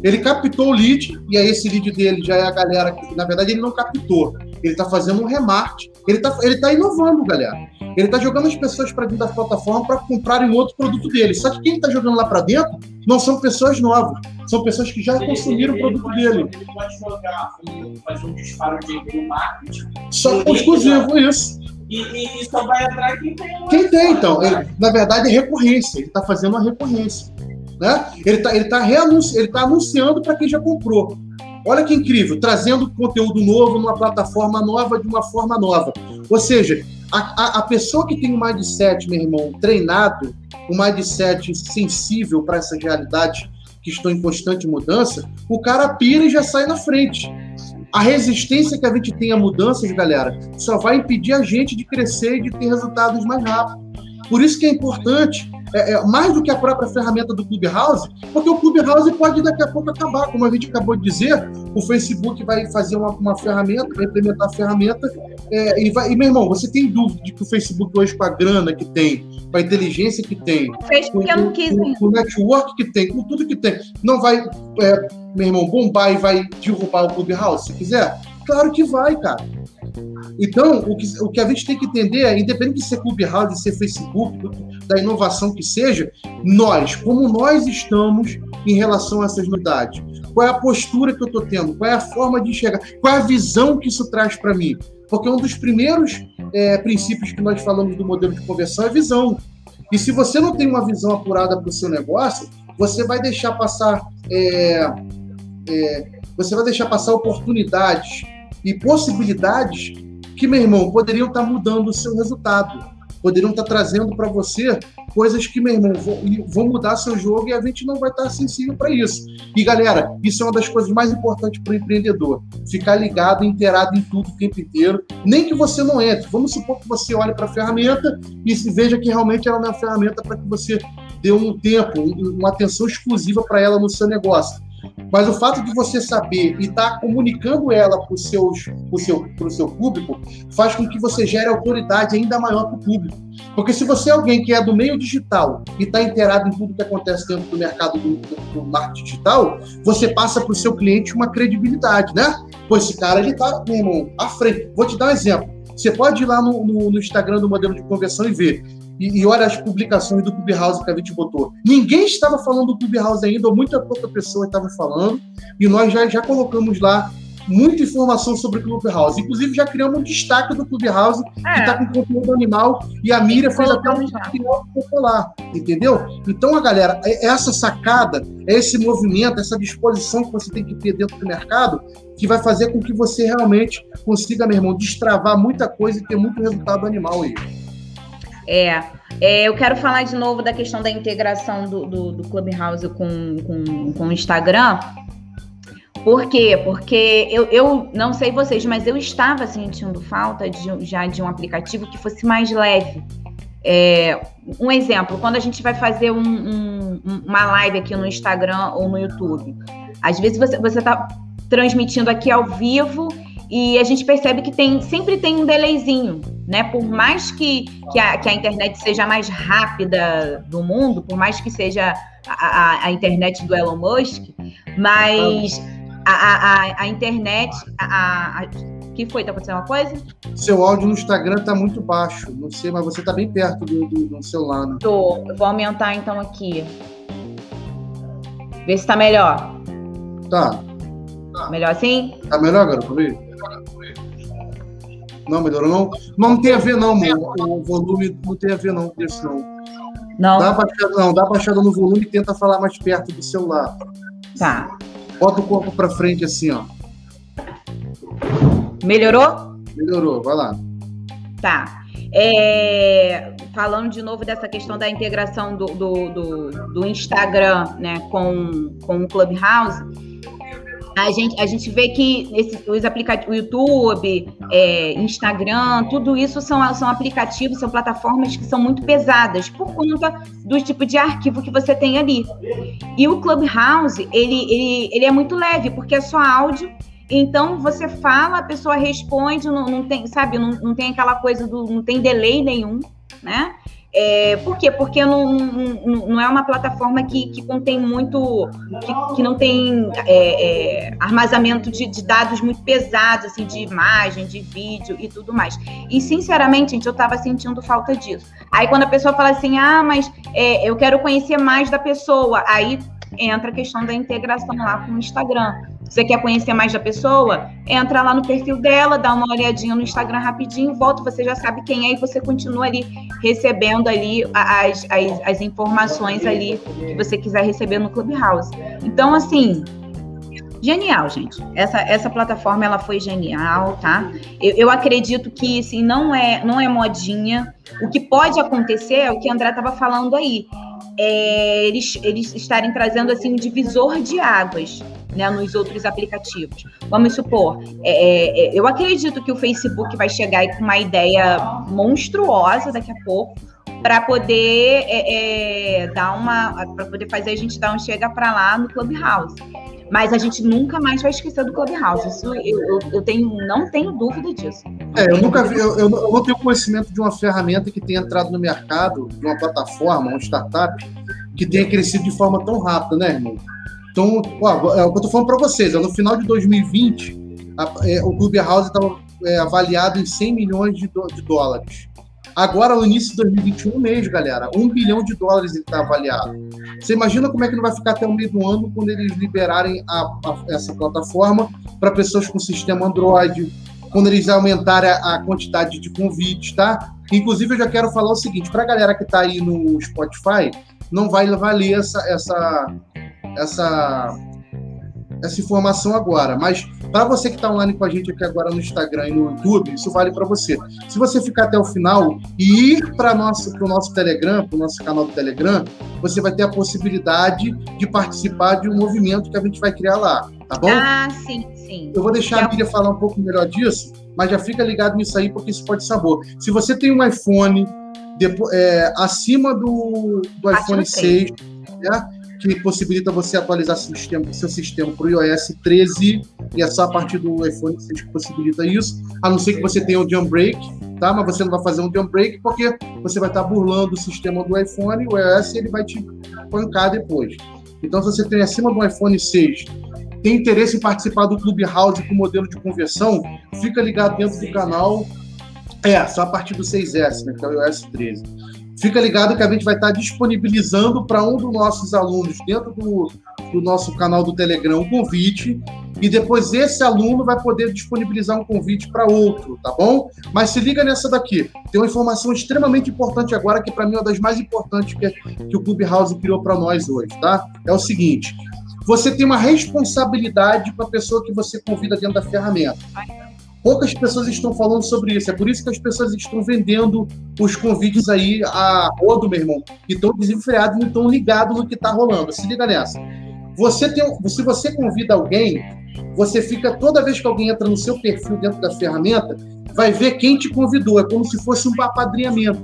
Ele captou o lead, e aí esse lead dele já é a galera que, na verdade, ele não captou. Ele está fazendo um remarketing. Ele está ele tá inovando, galera. Ele está jogando as pessoas para dentro da plataforma para comprarem outro produto dele. Só que quem está jogando lá para dentro não são pessoas novas. São pessoas que já ele, consumiram ele, o produto ele dele. Ele pode jogar, fazer um disparo de marketing. Só exclusivo, isso. E, e, e, só vai entrar quem tem. Quem tem, então. Ele, na verdade, é recorrência. Ele está fazendo uma recorrência. Né? Ele está ele tá ele tá anunciando para quem já comprou. Olha que incrível, trazendo conteúdo novo numa plataforma nova, de uma forma nova. Ou seja, a, a, a pessoa que tem um mindset, meu irmão, treinado, um mindset sensível para essas realidades que estão em constante mudança, o cara pira e já sai na frente. A resistência que a gente tem a mudanças, galera, só vai impedir a gente de crescer e de ter resultados mais rápidos. Por isso que é importante é, é, mais do que a própria ferramenta do Clubhouse, porque o Clubhouse pode daqui a pouco acabar. Como a gente acabou de dizer, o Facebook vai fazer uma, uma ferramenta, vai implementar a ferramenta, é, e, vai, e, meu irmão, você tem dúvida de que o Facebook hoje, com a grana que tem, com a inteligência que tem, com, com, com, o network que tem, com tudo que tem, não vai, é, meu irmão, bombar e vai derrubar o Clubhouse, se quiser? Claro que vai, cara. Então, o que, o que a gente tem que entender é, independente de ser Clubhouse, de ser Facebook, da inovação que seja, nós, como nós estamos em relação a essas novidades? Qual é a postura que eu estou tendo? Qual é a forma de enxergar? Qual é a visão que isso traz para mim? Porque um dos primeiros é, princípios que nós falamos do modelo de conversão é visão. E se você não tem uma visão apurada para o seu negócio, você vai deixar passar é, é, você vai deixar passar oportunidades e possibilidades que, meu irmão, poderiam estar mudando o seu resultado. poderiam estar trazendo para você coisas que, meu irmão, vão mudar seu jogo e a gente não vai estar sensível para isso. E, galera, isso é uma das coisas mais importantes para o empreendedor. Ficar ligado, inteirado em tudo o tempo inteiro. Nem que você não entre. Vamos supor que você olhe para a ferramenta e veja que realmente ela não é uma ferramenta para que você dê um tempo, uma atenção exclusiva para ela no seu negócio. Mas o fato de você saber e estar tá comunicando ela para o seu, pro seu público faz com que você gere autoridade ainda maior para o público. Porque se você é alguém que é do meio digital e está inteirado em tudo que acontece dentro do mercado do, do, do marketing digital, você passa para o seu cliente uma credibilidade, né? Pois esse cara, ele irmão, à frente. Vou te dar um exemplo. Você pode ir lá no, no, no Instagram do modelo de conversão e ver e, e, olha as publicações do Clubhouse que a gente botou. Ninguém estava falando do Clubhouse ainda, ou muita pouca pessoa estava falando, e nós já, já colocamos lá muita informação sobre o Clubhouse. Inclusive, já criamos um destaque do Clubhouse, é. que está com conteúdo animal, e a Miriam fez até um lá, entendeu? Então, a galera, é essa sacada, é esse movimento, essa disposição que você tem que ter dentro do mercado, que vai fazer com que você realmente consiga, meu irmão, destravar muita coisa e ter muito resultado animal aí. É, é, eu quero falar de novo da questão da integração do, do, do Clubhouse com, com, com o Instagram. Por quê? Porque eu, eu não sei vocês, mas eu estava sentindo falta de, já de um aplicativo que fosse mais leve. É, um exemplo, quando a gente vai fazer um, um, uma live aqui no Instagram ou no YouTube, às vezes você está transmitindo aqui ao vivo e a gente percebe que tem sempre tem um delayzinho, né? Por mais que, que, a, que a internet seja mais rápida do mundo, por mais que seja a, a, a internet do Elon Musk, mas a, a, a internet. A, a, que foi? Tá acontecendo uma coisa? Seu áudio no Instagram tá muito baixo. Não sei, mas você tá bem perto do, do, do celular, né? Tô. Eu vou aumentar então aqui. Vê se tá melhor. Tá. Melhor assim? Tá melhor, garoto? Não, melhorou não? Não tem a ver, não, amor. O volume não tem a ver, não, isso, não. Não. Dá baixada, não, dá baixada no volume e tenta falar mais perto do celular. Tá. Bota o corpo pra frente assim, ó. Melhorou? Melhorou, vai lá. Tá. É, falando de novo dessa questão da integração do, do, do, do Instagram né, com, com o Clubhouse, a gente, a gente vê que esse, os aplicativos, YouTube, é, Instagram, tudo isso são, são aplicativos, são plataformas que são muito pesadas por conta do tipo de arquivo que você tem ali. E o Clubhouse, ele, ele, ele é muito leve, porque é só áudio. Então você fala, a pessoa responde, não, não tem, sabe, não, não tem aquela coisa do. não tem delay nenhum, né? É, por quê? Porque não, não, não, é uma plataforma que, que contém muito, que, que não tem é, é, armazenamento de, de, dados muito pesados, assim, de imagem, de vídeo e tudo mais. E, sinceramente, gente, eu estava sentindo falta disso. Aí, quando a pessoa fala assim, ah, mas é, eu quero conhecer mais da pessoa, aí entra a questão da integração lá com o Instagram. Você quer conhecer mais da pessoa? Entra lá no perfil dela, dá uma olhadinha no Instagram rapidinho, volta, você já sabe quem é e você continua ali recebendo ali as, as, as informações ali que você quiser receber no Clubhouse. Então, assim, genial, gente. Essa, essa plataforma ela foi genial, tá? Eu, eu acredito que assim, não é não é modinha. O que pode acontecer é o que a André estava falando aí é, eles, eles estarem trazendo assim um divisor de águas né, nos outros aplicativos. Vamos supor, é, é, é eu acredito que o Facebook vai chegar com uma ideia monstruosa daqui a pouco para poder é, é, dar uma, para poder fazer a gente dar um chega para lá no Clubhouse. Mas a gente nunca mais vai esquecer do Clubhouse. Isso eu, eu, eu tenho, não tenho dúvida disso. É, eu nunca vi, eu, eu, não tenho conhecimento de uma ferramenta que tenha entrado no mercado, de uma plataforma, uma startup, que tenha crescido de forma tão rápida, né, irmão? Então, ó, é o que eu tô falando para vocês, no final de 2020, a, é, o Clubhouse estava é, avaliado em 100 milhões de, do, de dólares. Agora, no início de 2021 mesmo, galera, um bilhão de dólares ele está avaliado. Você imagina como é que não vai ficar até o meio do ano quando eles liberarem a, a, essa plataforma para pessoas com sistema Android, quando eles aumentarem a, a, quantidade de convites, tá? Inclusive, eu já quero falar o seguinte, para a galera que está aí no Spotify, não vai valer essa, essa, essa essa informação agora, mas para você que está online com a gente aqui agora no Instagram e no YouTube, isso vale para você. Se você ficar até o final e ir para o nosso Telegram, para o nosso canal do Telegram, você vai ter a possibilidade de participar de um movimento que a gente vai criar lá, tá bom? Ah, sim, sim. Eu vou deixar a Miriam falar um pouco melhor disso, mas já fica ligado nisso aí, porque isso pode sabor. Se você tem um iPhone depois, é, acima do, do iPhone 6, né? Que possibilita você atualizar seu sistema, seu sistema para o iOS 13 e é só a partir do iPhone 6 que possibilita isso, a não ser que você tenha o jailbreak, tá? Mas você não vai fazer um jailbreak porque você vai estar burlando o sistema do iPhone o iOS ele vai te pancar depois. Então, se você tem acima do iPhone 6 tem interesse em participar do Clubhouse com modelo de conversão, fica ligado dentro do canal. É, só a partir do 6S, né, que é o iOS 13. Fica ligado que a gente vai estar disponibilizando para um dos nossos alunos dentro do, do nosso canal do Telegram um convite e depois esse aluno vai poder disponibilizar um convite para outro, tá bom? Mas se liga nessa daqui. Tem uma informação extremamente importante agora que para mim é uma das mais importantes que, que o Clubhouse criou para nós hoje, tá? É o seguinte: você tem uma responsabilidade com a pessoa que você convida dentro da ferramenta. Poucas pessoas estão falando sobre isso. É por isso que as pessoas estão vendendo os convites aí a rodo, meu irmão, e estão desenfreados e não estão ligados no que está rolando. Se liga nessa. Você tem, se você convida alguém, você fica toda vez que alguém entra no seu perfil dentro da ferramenta, vai ver quem te convidou. É como se fosse um apadrinhamento.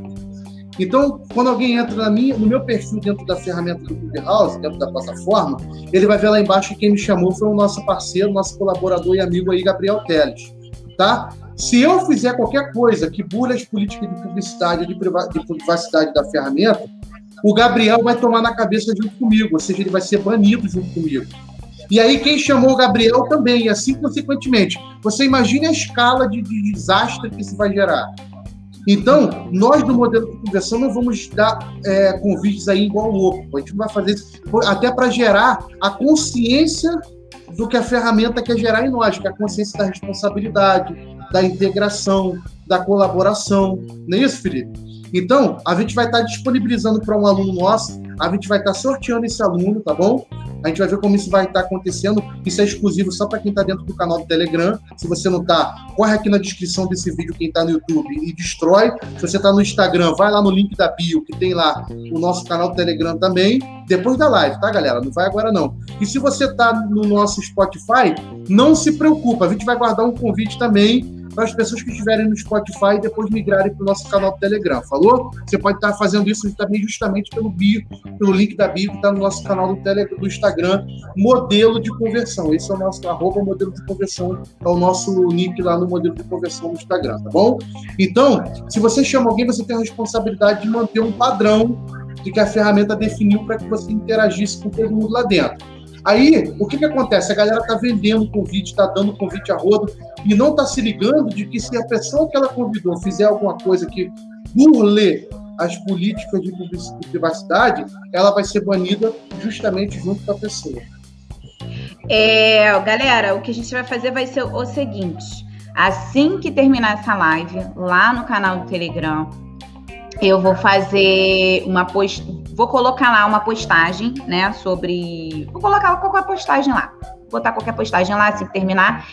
Então, quando alguém entra minha, no meu perfil dentro da ferramenta do Clubhouse, dentro da plataforma, ele vai ver lá embaixo que quem me chamou foi o nosso parceiro, nosso colaborador e amigo aí, Gabriel Teles tá? Se eu fizer qualquer coisa que burle as políticas de publicidade, de, de privacidade da ferramenta, o Gabriel vai tomar na cabeça junto comigo, ou seja, ele vai ser banido junto comigo. E aí quem chamou o Gabriel também, e assim consequentemente. Você imagine a escala de, de desastre que isso vai gerar. Então, nós do modelo de conversão não vamos dar é, convites aí igual louco. A gente não vai fazer isso, até para gerar a consciência do que a ferramenta quer gerar em nós, que é a consciência da responsabilidade, da integração, da colaboração. Não é isso, Felipe? Então, a gente vai estar disponibilizando para um aluno nosso, a gente vai estar sorteando esse aluno, tá bom? A gente vai ver como isso vai estar acontecendo. Isso é exclusivo só para quem está dentro do canal do Telegram. Se você não está, corre aqui na descrição desse vídeo quem está no YouTube e destrói. Se você está no Instagram, vai lá no link da bio, que tem lá o nosso canal do Telegram também. Depois da live, tá, galera? Não vai agora não. E se você está no nosso Spotify, não se preocupa. A gente vai guardar um convite também para as pessoas que estiverem no Spotify e depois migrarem para o nosso canal do Telegram. Falou? Você pode estar fazendo isso também justamente pelo bio, pelo link da bio que está no nosso canal do, Telegram, do Instagram, modelo de conversão. Esse é o nosso arroba modelo de conversão, é o nosso link lá no modelo de conversão no Instagram, tá bom? Então, se você chama alguém, você tem a responsabilidade de manter um padrão de que a ferramenta definiu para que você interagisse com todo mundo lá dentro. Aí, o que, que acontece? A galera está vendendo convite, está dando convite a rodo e não está se ligando de que se a pessoa que ela convidou fizer alguma coisa que burle as políticas de privacidade, ela vai ser banida justamente junto com a pessoa. É, galera, o que a gente vai fazer vai ser o seguinte: assim que terminar essa live, lá no canal do Telegram, eu vou fazer uma post... vou colocar lá uma postagem, né, sobre, vou colocar qualquer postagem lá, vou botar qualquer postagem lá assim que terminar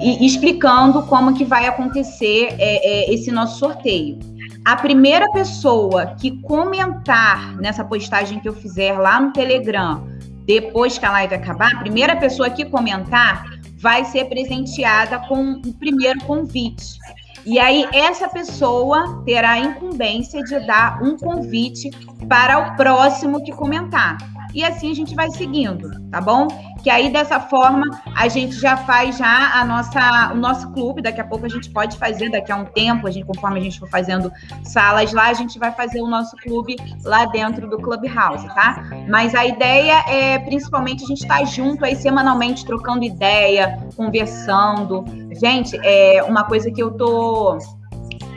e explicando como que vai acontecer é, é, esse nosso sorteio. A primeira pessoa que comentar nessa postagem que eu fizer lá no Telegram, depois que a live acabar, a primeira pessoa que comentar vai ser presenteada com o primeiro convite. E aí, essa pessoa terá a incumbência de dar um convite para o próximo que comentar. E assim a gente vai seguindo, tá bom? Que aí dessa forma a gente já faz já a nossa, o nosso clube. Daqui a pouco a gente pode fazer, daqui a um tempo, a gente, conforme a gente for fazendo salas lá, a gente vai fazer o nosso clube lá dentro do Clubhouse, tá? Mas a ideia é principalmente a gente estar tá junto aí semanalmente, trocando ideia, conversando. Gente, é uma coisa que eu tô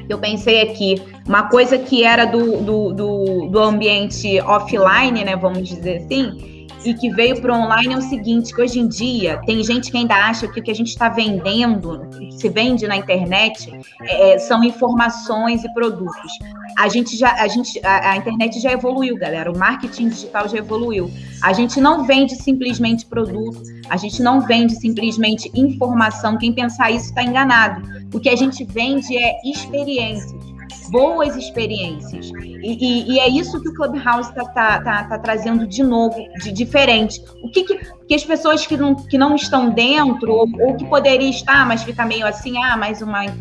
eu pensei aqui, uma coisa que era do, do, do, do ambiente offline, né, vamos dizer assim, e que veio para o online é o seguinte, que hoje em dia tem gente que ainda acha que o que a gente está vendendo, se vende na internet, é, são informações e produtos. a gente já, a gente, a, a, internet já evoluiu, galera. O marketing digital já evoluiu. A gente não vende simplesmente produto, a gente não vende simplesmente informação. Quem pensar isso está enganado. O que a gente vende é experiências, boas experiências. E, e, e é isso que o Clubhouse está tá, tá, tá, trazendo de novo, de diferente. O que, que, que, as pessoas que não, que não estão dentro, ou, ou que poderia estar, mas fica meio assim, ah, mais uma é,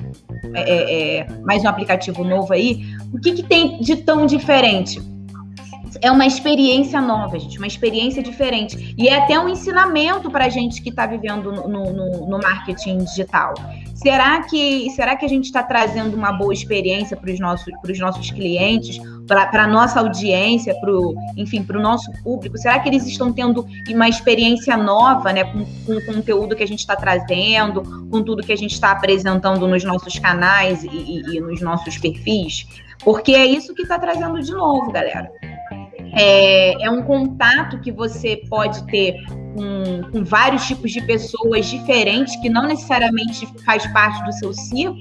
é, é, mais um aplicativo novo aí, o que, que tem de tão diferente? É uma experiência nova, gente, uma experiência diferente. E é até um ensinamento para a gente que está vivendo no, no, no, marketing digital. Será que, será que a gente está trazendo uma boa experiência para os nossos, nossos clientes, para a nossa audiência, pro, enfim, para o nosso público? Será que eles estão tendo uma experiência nova, né, com, com o conteúdo que a gente está trazendo, com tudo que a gente está apresentando nos nossos canais e, e, e nos nossos perfis? Porque é isso que está trazendo de novo, galera. É, é, um contato que você pode ter com, com, vários tipos de pessoas diferentes, que não necessariamente faz parte do seu ciclo,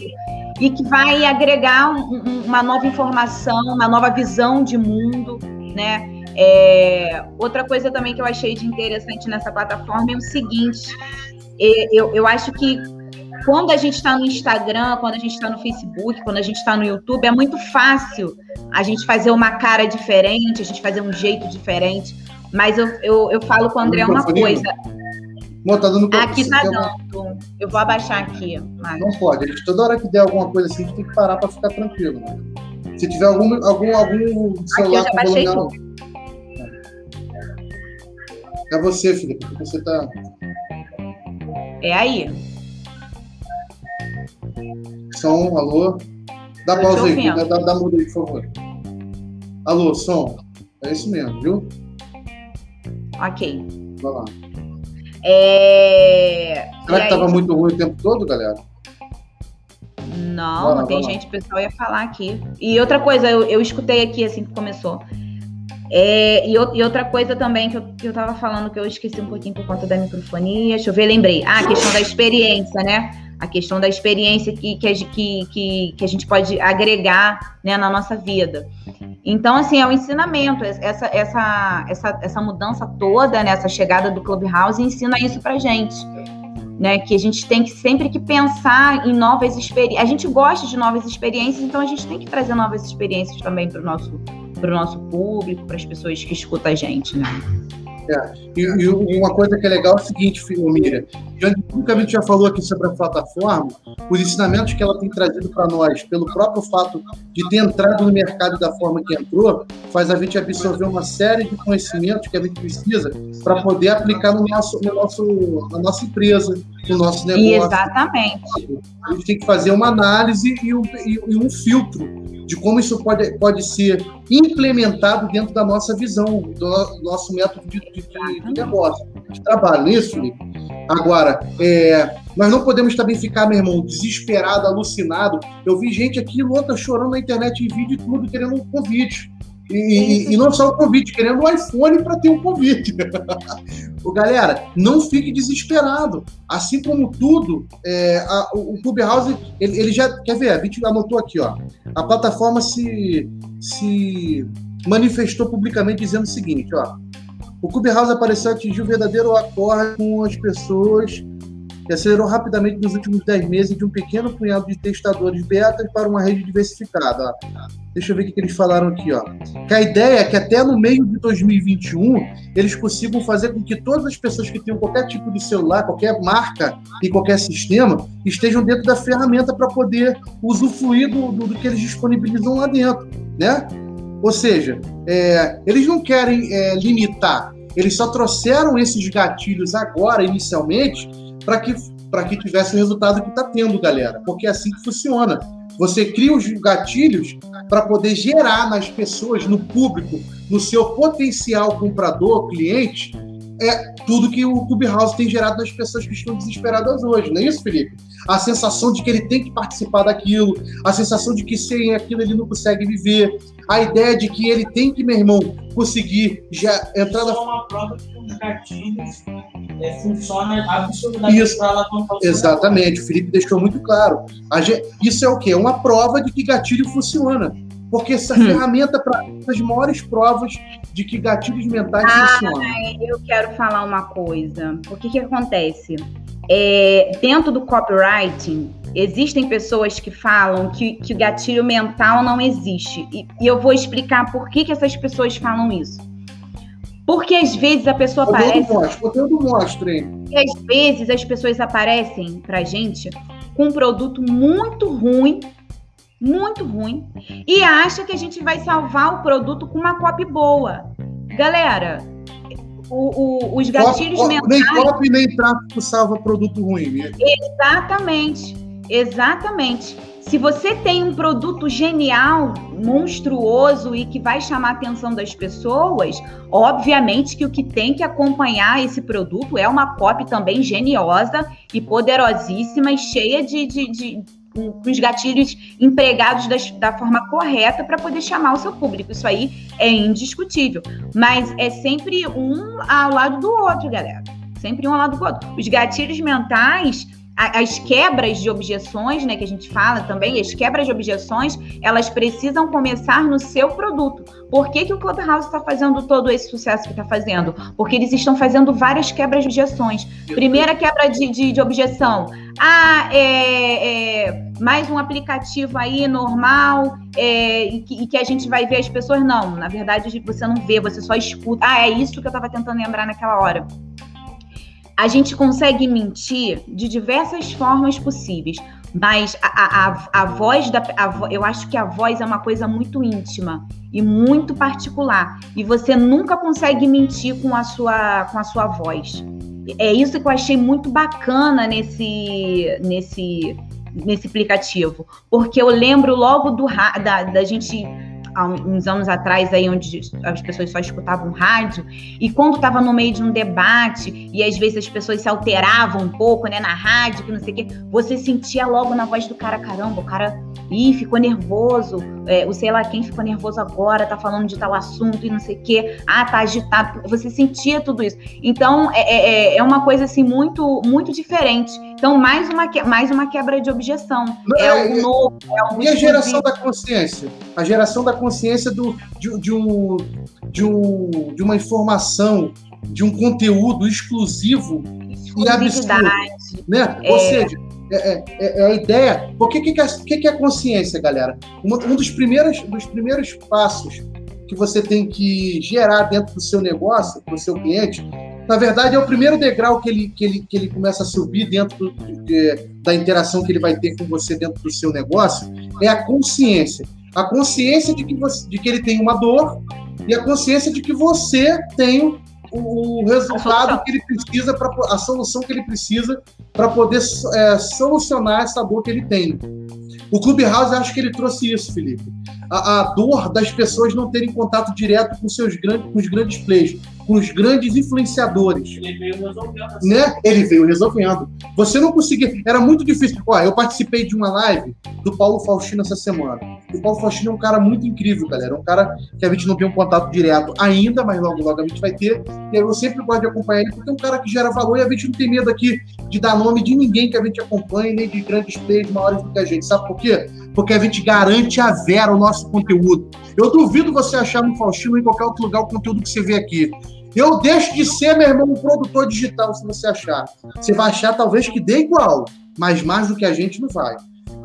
e que vai agregar um, uma nova informação, uma nova visão de mundo, né? É, outra coisa também que eu achei de interessante nessa plataforma é o seguinte: eu, eu acho que quando a gente está no Instagram, quando a gente está no Facebook, quando a gente está no YouTube, é muito fácil a gente fazer uma cara diferente, a gente fazer um jeito diferente. Mas eu, eu, eu falo com o André uma coisa. Não, tá dando Aqui tá dando. Eu vou abaixar aqui. Mas... Não pode. Gente, toda hora que der alguma coisa assim, a gente tem que parar para ficar tranquilo. Se tiver algum, algum, algum celular aqui, eu já baixei tudo. É você, Felipe, porque você tá. É aí. Som, alô? Dá pausa aí, dá, dá, dá muda aí, por favor. Alô, som. É isso mesmo, viu? Ok. Vai lá. É... Será que estava muito ruim o tempo todo, galera? Não, não tem gente, o pessoal ia falar aqui. E outra coisa, eu, eu escutei aqui assim que começou. É, e, e, outra coisa também que eu, que eu tava falando que eu esqueci um pouquinho por conta da microfonia. Deixa eu ver, lembrei. Ah, a questão da experiência, né? A questão da experiência que, que, que, que, a gente pode agregar né, na nossa vida. Então, assim, é um ensinamento, essa, essa, essa, essa mudança toda, né, essa chegada do Clubhouse ensina isso pra gente. Né, que a gente tem que sempre que pensar em novas experiências. A gente gosta de novas experiências, então a gente tem que trazer novas experiências também para o nosso, nosso público, para as pessoas que escutam a gente, né? É. E, e, uma coisa que é legal é o seguinte, de tudo que a gente já falou aqui sobre a plataforma, os ensinamentos que ela tem trazido para nós, pelo próprio fato de ter entrado no mercado da forma que entrou, faz a gente absorver uma série de conhecimentos que a gente precisa para poder aplicar no nosso, no nosso, na nossa empresa, no nosso negócio. Exatamente. A gente tem que fazer uma análise e um, e um filtro de como isso pode, pode ser implementado dentro da nossa visão, do nosso método de, de, de negócio, de trabalho. Nisso, Felipe? Agora, é, nós não podemos também ficar, meu irmão, desesperado, alucinado. Eu vi gente aqui louca chorando na internet em vídeo e tudo, querendo um convite. E, e, não só o convite, querendo um iPhone para ter um convite. o galera, não fique desesperado. Assim como tudo, é, a, o Clubhouse, ele, ele, já. Quer ver? A gente anotou aqui, ó. A plataforma se, se manifestou publicamente dizendo o seguinte, ó. O Clubhouse apareceu atingir o verdadeiro acordo com as pessoas que acelerou rapidamente nos últimos 10 meses de um pequeno punhado de testadores betas para uma rede diversificada. Deixa eu ver o que eles falaram aqui. Ó. Que a ideia é que até no meio de 2021 eles consigam fazer com que todas as pessoas que tenham qualquer tipo de celular, qualquer marca e qualquer sistema estejam dentro da ferramenta para poder usufruir do, do, do, que eles disponibilizam lá dentro. Né? Ou seja, é, eles não querem é, limitar, eles só trouxeram esses gatilhos agora, inicialmente, para que, que tivesse o resultado que está tendo, galera. Porque é assim que funciona. Você cria os gatilhos para poder gerar nas pessoas, no público, no seu potencial comprador, cliente, é tudo que o Clubhouse tem gerado nas pessoas que estão desesperadas hoje, não é isso, Felipe? A sensação de que ele tem que participar daquilo, a sensação de que sem aquilo ele não consegue viver, a ideia de que ele tem que, meu irmão, conseguir já entrar na. Só uma prova que os gatilhos é, funciona absurdamente isso, Exatamente, o Felipe deixou muito claro. Gente, isso é o quê? É uma prova de que gatilho funciona. Porque essa hum. ferramenta para as maiores provas de que gatilhos mentais ah, funcionam. Eu quero falar uma coisa. O que, que acontece? É, dentro do copywriting, existem pessoas que falam que, que o gatilho mental não existe. E, e, eu vou explicar por que, que essas pessoas falam isso. Porque às vezes a pessoa aparece. Mostra, conteúdo mostra, hein? E às vezes as pessoas aparecem pra gente com um produto muito ruim, muito ruim, e acha que a gente vai salvar o produto com uma copy boa. Galera, o, o, os gatilhos cop, mentais. Nem copy nem tráfico salva produto ruim. Né? Exatamente, exatamente. Se você tem um produto genial, monstruoso e que vai chamar a atenção das pessoas, obviamente que o que tem que acompanhar esse produto é uma copy também geniosa e poderosíssima e cheia de, de, de com os gatilhos empregados das, da forma correta para poder chamar o seu público. Isso aí é indiscutível. Mas é sempre um ao lado do outro, galera. Sempre um ao lado do outro. Os gatilhos mentais as quebras de objeções, né, que a gente fala também, as quebras de objeções, elas precisam começar no seu produto. Por que, que o Clubhouse está fazendo todo esse sucesso que está fazendo? Porque eles estão fazendo várias quebras de objeções. Primeira quebra de, de, de objeção. Ah, é, é, mais um aplicativo aí normal é, e, que, e, que, a gente vai ver as pessoas. Não, na verdade você não vê, você só escuta. Ah, é isso que eu estava tentando lembrar naquela hora a gente consegue mentir de diversas formas possíveis, mas a, a, a voz da. A, eu acho que a voz é uma coisa muito íntima e muito particular. E você nunca consegue mentir com a sua, com a sua voz. É isso que eu achei muito bacana nesse, nesse, nesse aplicativo. Porque eu lembro logo do da, da gente há uns anos atrás, aí, onde as pessoas só escutavam rádio, e quando estava no meio de um debate, e às vezes as pessoas se alteravam um pouco, né, na rádio, que não sei o quê, você sentia logo na voz do cara, caramba, o cara, ih, ficou nervoso, é, o sei lá quem ficou nervoso agora, tá falando de tal assunto e não sei o quê, ah, tá agitado, você sentia tudo isso. Então, é, é, é uma coisa, assim, muito, muito diferente. Então, mais uma, mais uma quebra de objeção. É, é o novo, é o E a geração da consciência? A geração da consciência do, de, de, um, de, um, de uma informação, de um conteúdo exclusivo e absurdo. Né? É. Ou seja, é, é, é, é, a ideia. Porque o que, que, é, que, que é consciência, galera? Um, um dos, primeiros, dos primeiros passos que você tem que gerar dentro do seu negócio, para o seu cliente, na verdade, é o primeiro degrau que ele, que ele, que ele começa a subir dentro de, da interação que ele vai ter com você dentro do seu negócio, é a consciência a consciência de que, você, de que ele tem uma dor e a consciência de que você tem o, o resultado que ele precisa para a solução que ele precisa para poder é, solucionar essa dor que ele tem. O Clubhouse acho que ele trouxe isso, Felipe. A, a, dor das pessoas não terem contato direto com seus grandes, com os grandes players com os grandes influenciadores. Ele veio resolvendo. Né? Ele veio resolvendo. Você não conseguia. Era muito difícil. Ó, eu participei de uma live do Paulo Faustino essa semana. O Paulo Faustino é um cara muito incrível, galera. É um cara que a gente não tem um contato direto ainda, mas logo, logo a gente vai ter. E eu sempre gosto de acompanhar ele, porque é um cara que gera valor e a gente não tem medo aqui de dar nome de ninguém que a gente acompanhe, nem de grandes players maiores do que a gente. Sabe por quê? Porque a gente garante a vera o nosso conteúdo. Eu duvido você achar no Faustino em qualquer outro lugar o conteúdo que você vê aqui. Eu deixo de ser, meu irmão, um produtor digital, se você achar. Você vai achar talvez que dê igual, mas mais do que a gente não vai.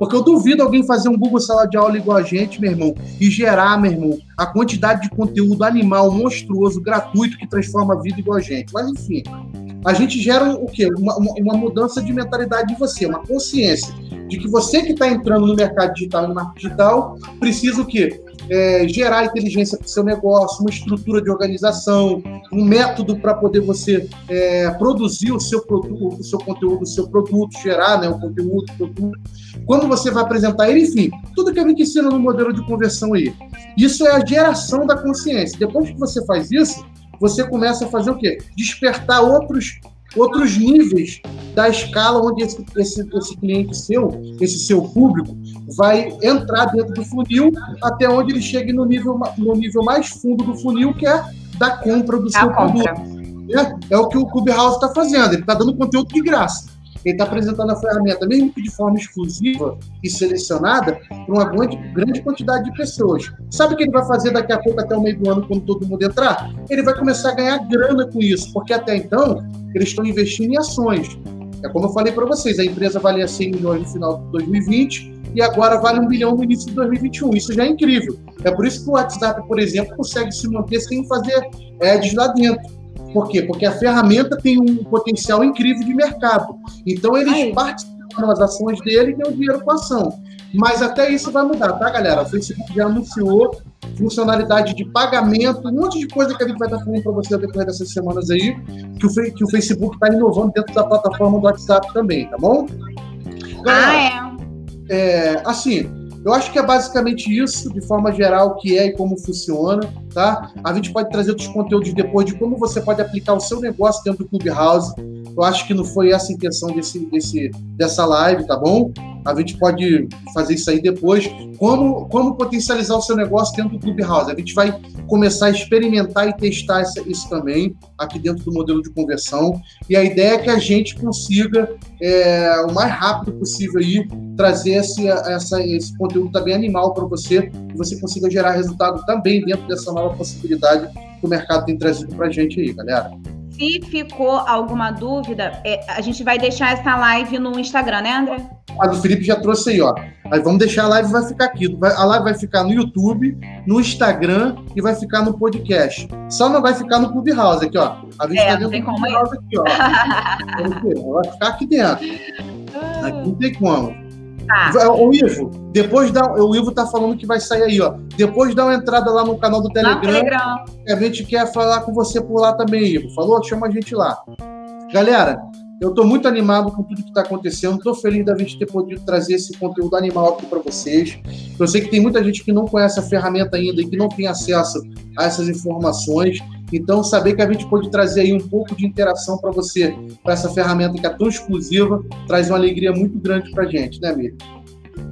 Porque eu duvido alguém fazer um Google Sala de Aula igual a gente, meu irmão, e gerar, meu irmão, a quantidade de conteúdo animal, monstruoso, gratuito, que transforma a vida igual a gente. Mas, enfim, a gente gera o quê? Uma, uma, mudança de mentalidade de você, uma consciência de que você que está entrando no mercado digital no marketing digital precisa o quê? É, gerar inteligência para o seu negócio, uma estrutura de organização, um método para poder você é, produzir o seu produto, o seu conteúdo, o seu produto, gerar né, o conteúdo, o produto. Quando você vai apresentar ele, enfim, tudo que a gente ensina no modelo de conversão aí. Isso é a geração da consciência. Depois que você faz isso, você começa a fazer o quê? Despertar outros outros níveis da escala onde esse, esse, esse cliente seu, esse seu público, vai entrar dentro do funil até onde ele chegue no nível, no nível mais fundo do funil, que é da compra do seu produto. É, é, o que o Clubhouse está fazendo, ele está dando conteúdo de graça. ele está apresentando a ferramenta, mesmo que de forma exclusiva e selecionada, para uma grande, grande quantidade de pessoas. Sabe o que ele vai fazer daqui a pouco, até o meio do ano, quando todo mundo entrar? Ele vai começar a ganhar grana com isso, porque até então eles estão investindo em ações. É como eu falei para vocês, a empresa valia 100 milhões no final de 2020 e agora vale um bilhão no início de 2021. Isso já é incrível. É por isso que o WhatsApp, por exemplo, consegue se manter sem fazer ads lá dentro. Por quê? Porque a ferramenta tem um potencial incrível de mercado. Então, eles Aí. participam das ações dele e ganham dinheiro com a ação. Mas até isso vai mudar, tá, galera? O Facebook já anunciou funcionalidade de pagamento, um monte de coisa que a gente vai estar falando para você depois dessas semanas aí, que o, que o Facebook está inovando dentro da plataforma do WhatsApp também, tá bom? Galera, ah, é. é. Assim, eu acho que é basicamente isso, de forma geral, o que é e como funciona, tá? A gente pode trazer outros conteúdos depois de como você pode aplicar o seu negócio dentro do Clubhouse. Eu acho que não foi essa a intenção desse, desse, dessa live, tá bom? A gente pode fazer isso aí depois. Como, como potencializar o seu negócio dentro do Clubhouse? A gente vai começar a experimentar e testar isso também aqui dentro do modelo de conversão. E a ideia é que a gente consiga, é, o mais rápido possível, aí, trazer esse, essa, esse conteúdo também animal para você e você consiga gerar resultado também dentro dessa nova possibilidade que o mercado tem trazido para a gente aí, galera. Se ficou alguma dúvida, é, a gente vai deixar essa live no Instagram, né, André? Mas o Felipe já trouxe aí, ó. Aí vamos deixar a live, vai ficar aqui. A live vai ficar no YouTube, no Instagram e vai ficar no podcast. Só não vai ficar no Clubhouse aqui, ó. A gente é, tá dentro do Clubhouse aqui, ó. vai ficar aqui dentro. Aqui não tem como. Tá. O Ivo, depois da. O Ivo tá falando que vai sair aí, ó. Depois dá uma entrada lá no canal do Telegram. Telegram. A gente quer falar com você por lá também, Ivo. Falou? Chama a gente lá. Galera, eu estou muito animado com tudo que está acontecendo. Estou feliz da gente ter podido trazer esse conteúdo animal aqui para vocês. Eu sei que tem muita gente que não conhece a ferramenta ainda e que não tem acesso a essas informações. Então, saber que a gente pode trazer aí um pouco de interação para você, para essa ferramenta que é tão exclusiva, traz uma alegria muito grande para a gente, né, Miriam?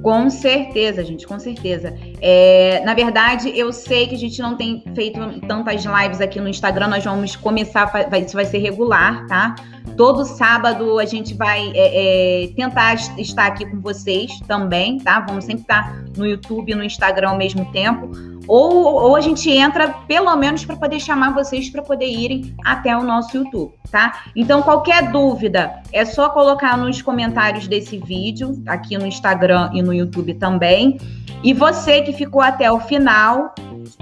Com certeza, gente, com certeza. É, na verdade, eu sei que a gente não tem feito tantas lives aqui no Instagram, nós vamos começar, vai, isso vai ser regular, tá? Todo sábado a gente vai é, é, tentar estar aqui com vocês também, tá? Vamos sempre estar no YouTube e no Instagram ao mesmo tempo ou, ou a gente entra pelo menos para poder chamar vocês para poder irem até o nosso YouTube, tá? Então, qualquer dúvida, é só colocar nos comentários desse vídeo, aqui no Instagram e no YouTube também. E você que ficou até o final,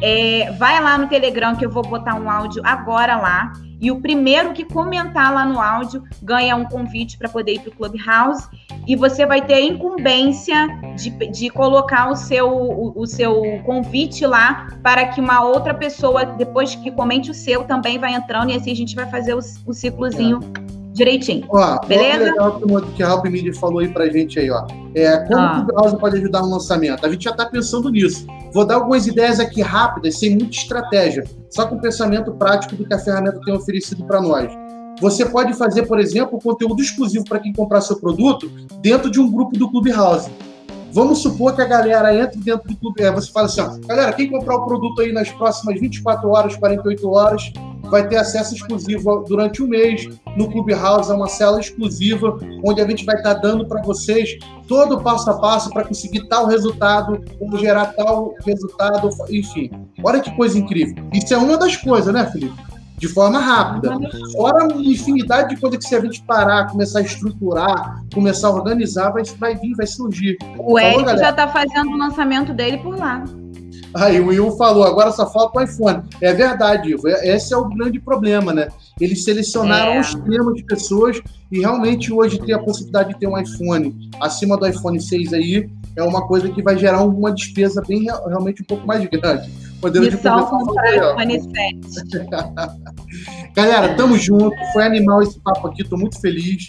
é, vai lá no Telegram que eu vou botar um áudio agora lá. E o primeiro que comentar lá no áudio ganha um convite para poder ir para o Clubhouse. E você vai ter a incumbência de, de colocar o seu, o, o, seu convite lá para que uma outra pessoa, depois que comente o seu, também vai entrando. E assim a gente vai fazer o, o ciclozinho. É direitinho. Ó, Beleza? legal que a Help Media falou aí pra gente aí, ó. É, como ah. o Clubhouse pode ajudar no lançamento? A gente já tá pensando nisso. Vou dar algumas ideias aqui rápidas, sem muita estratégia, só com pensamento prático do que a ferramenta tem oferecido para nós. Você pode fazer, por exemplo, conteúdo exclusivo para quem comprar seu produto dentro de um grupo do Clubhouse. Vamos supor que a galera entre dentro do clube. É, você fala assim: ó, galera, quem comprar o produto aí nas próximas 24 horas, 48 horas, vai ter acesso exclusivo durante um mês no Clubhouse, é uma cela exclusiva, onde a gente vai estar dando para vocês todo o passo a passo para conseguir tal resultado, como gerar tal resultado, enfim. Olha que coisa incrível. Isso é uma das coisas, né, Felipe? De forma rápida. Fora uma infinidade de coisas que se a gente parar, começar a estruturar, começar a organizar, vai, vai vir, vai surgir. O Eric já está fazendo o lançamento dele por lá. Aí o Will falou, agora só falta o iPhone. É verdade, Ivo. Esse é o grande problema, né? Eles selecionaram é. os temas de pessoas e realmente hoje ter a possibilidade de ter um iPhone acima do iPhone 6 aí é uma coisa que vai gerar uma despesa bem realmente um pouco mais grande. Podendo de só comprar iPhone 7. Galera, tamo junto. Foi animal esse papo aqui, tô muito feliz.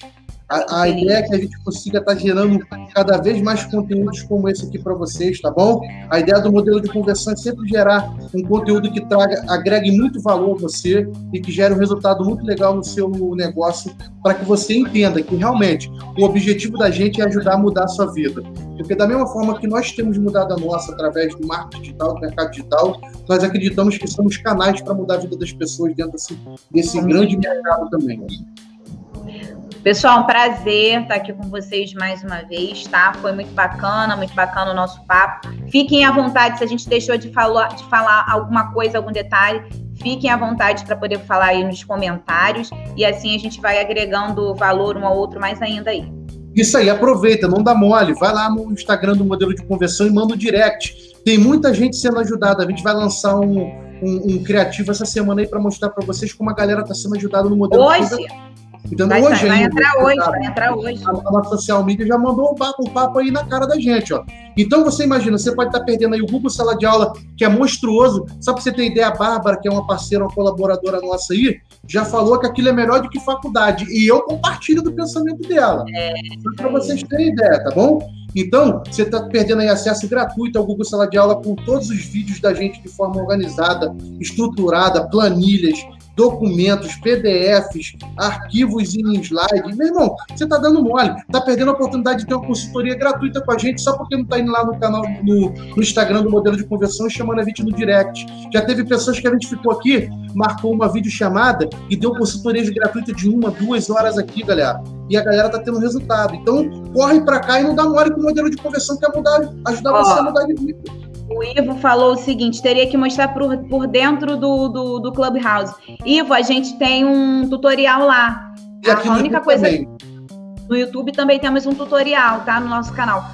A, a ideia é que a gente consiga estar tá gerando cada vez mais conteúdos como esse aqui para vocês, tá bom? A ideia do modelo de conversão é sempre gerar um conteúdo que traga, agregue muito valor a você e que gere um resultado muito legal no seu negócio, para que você entenda que realmente o objetivo da gente é ajudar a mudar a sua vida. Porque da mesma forma que nós temos mudado a nossa através do marketing digital, do mercado digital, nós acreditamos que somos canais para mudar a vida das pessoas dentro desse, desse grande mercado também. Pessoal, um prazer estar aqui com vocês mais uma vez, tá? Foi muito bacana, muito bacana o nosso papo. Fiquem à vontade, se a gente deixou de falar, de falar alguma coisa, algum detalhe, fiquem à vontade para poder falar aí nos comentários e assim a gente vai agregando valor um ao outro mais ainda aí. Isso aí, aproveita, não dá mole. Vai lá no Instagram do modelo de conversão e manda o um direct. Tem muita gente sendo ajudada. A gente vai lançar um, um, um criativo essa semana aí para mostrar para vocês como a galera está sendo ajudada no modelo Hoje? de conversão. Então, vai, hoje vai entrar hoje, vai entrar hoje. A, a, social media já mandou um papo, um papo aí na cara da gente, ó. Então você imagina, você pode estar tá perdendo aí o Google Sala de Aula, que é monstruoso. Só para você ter ideia, a Bárbara, que é uma parceira, uma colaboradora nossa aí, já falou que aquilo é melhor do que faculdade. E eu compartilho do pensamento dela. É, Só para vocês terem ideia, tá bom? Então, você está perdendo aí acesso gratuito ao Google Sala de Aula com todos os vídeos da gente de forma organizada, estruturada, planilhas, documentos, PDFs, arquivos em slide. Meu irmão, você está dando mole, está perdendo a oportunidade de ter uma consultoria gratuita com a gente só porque não está indo lá no canal, no, no, Instagram do modelo de conversão e chamando a gente no direct. Já teve pessoas que a gente ficou aqui, marcou uma videochamada e deu consultoria gratuita de uma, duas horas aqui, galera. E a galera tá tendo resultado. Então, corre para cá e não dá mole com o modelo de conversão que é mudar, ajudar oh. você a mudar de vida. O Ivo falou o seguinte: teria que mostrar por, por dentro do, do, do Clubhouse. Ivo, a gente tem um tutorial lá. E aqui a única coisa. Também. No YouTube também temos um tutorial, tá? No nosso canal.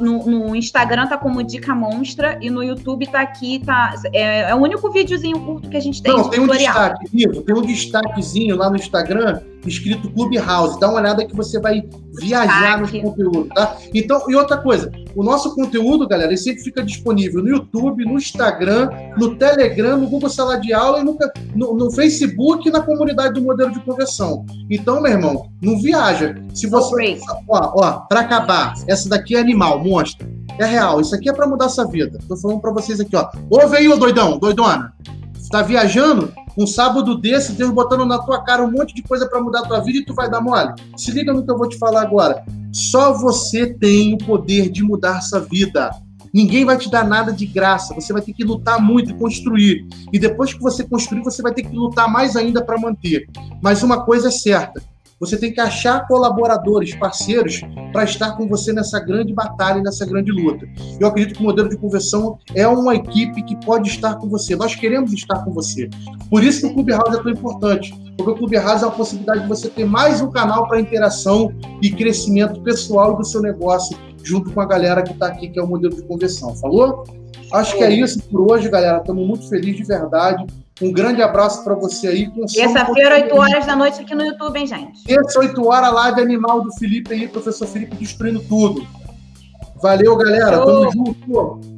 No, no Instagram tá como Dica Monstra e no YouTube tá aqui, tá. É, é o único videozinho curto que a gente tem. Não, tem tutorial. um destaque, Ivo, tem um destaquezinho lá no Instagram escrito Clubhouse. Dá uma olhada que você vai viajar no conteúdo, tá? Então, e outra coisa, o nosso conteúdo, galera, ele sempre fica disponível no YouTube, no Instagram, no Telegram, no Google Sala de Aula e no, no, no Facebook e na comunidade do modelo de conversão. Então, meu irmão, não viaja. Se você. Ó, ó, pra acabar, essa daqui é animal, monstro. É real, isso aqui é para mudar essa vida. Tô falando para vocês aqui, ó. Ouve aí, ô doidão, doidona. Tá viajando? Um sábado desse, Deus botando na tua cara um monte de coisa para mudar a tua vida e tu vai dar mole. Se liga no que eu vou te falar agora. Só você tem o poder de mudar essa vida. Ninguém vai te dar nada de graça. Você vai ter que lutar muito e construir. E depois que você construir, você vai ter que lutar mais ainda para manter. Mas uma coisa é certa: você tem que achar colaboradores, parceiros, para estar com você nessa grande batalha, nessa grande luta. Eu acredito que o modelo de conversão é uma equipe que pode estar com você. Nós queremos estar com você. Por isso que o Clube House é tão importante. Porque o Clube House é a possibilidade de você ter mais um canal para interação e crescimento pessoal do seu negócio, junto com a galera que está aqui, que é o modelo de conversão. Falou? Acho que é isso por hoje, galera. Estamos muito felizes de verdade. Um grande abraço para você aí. Terça-feira, 8 horas da noite aqui no YouTube, hein, gente? Terça, 8 horas, live animal do Felipe aí, professor Felipe destruindo tudo. Valeu, galera. Tamo junto.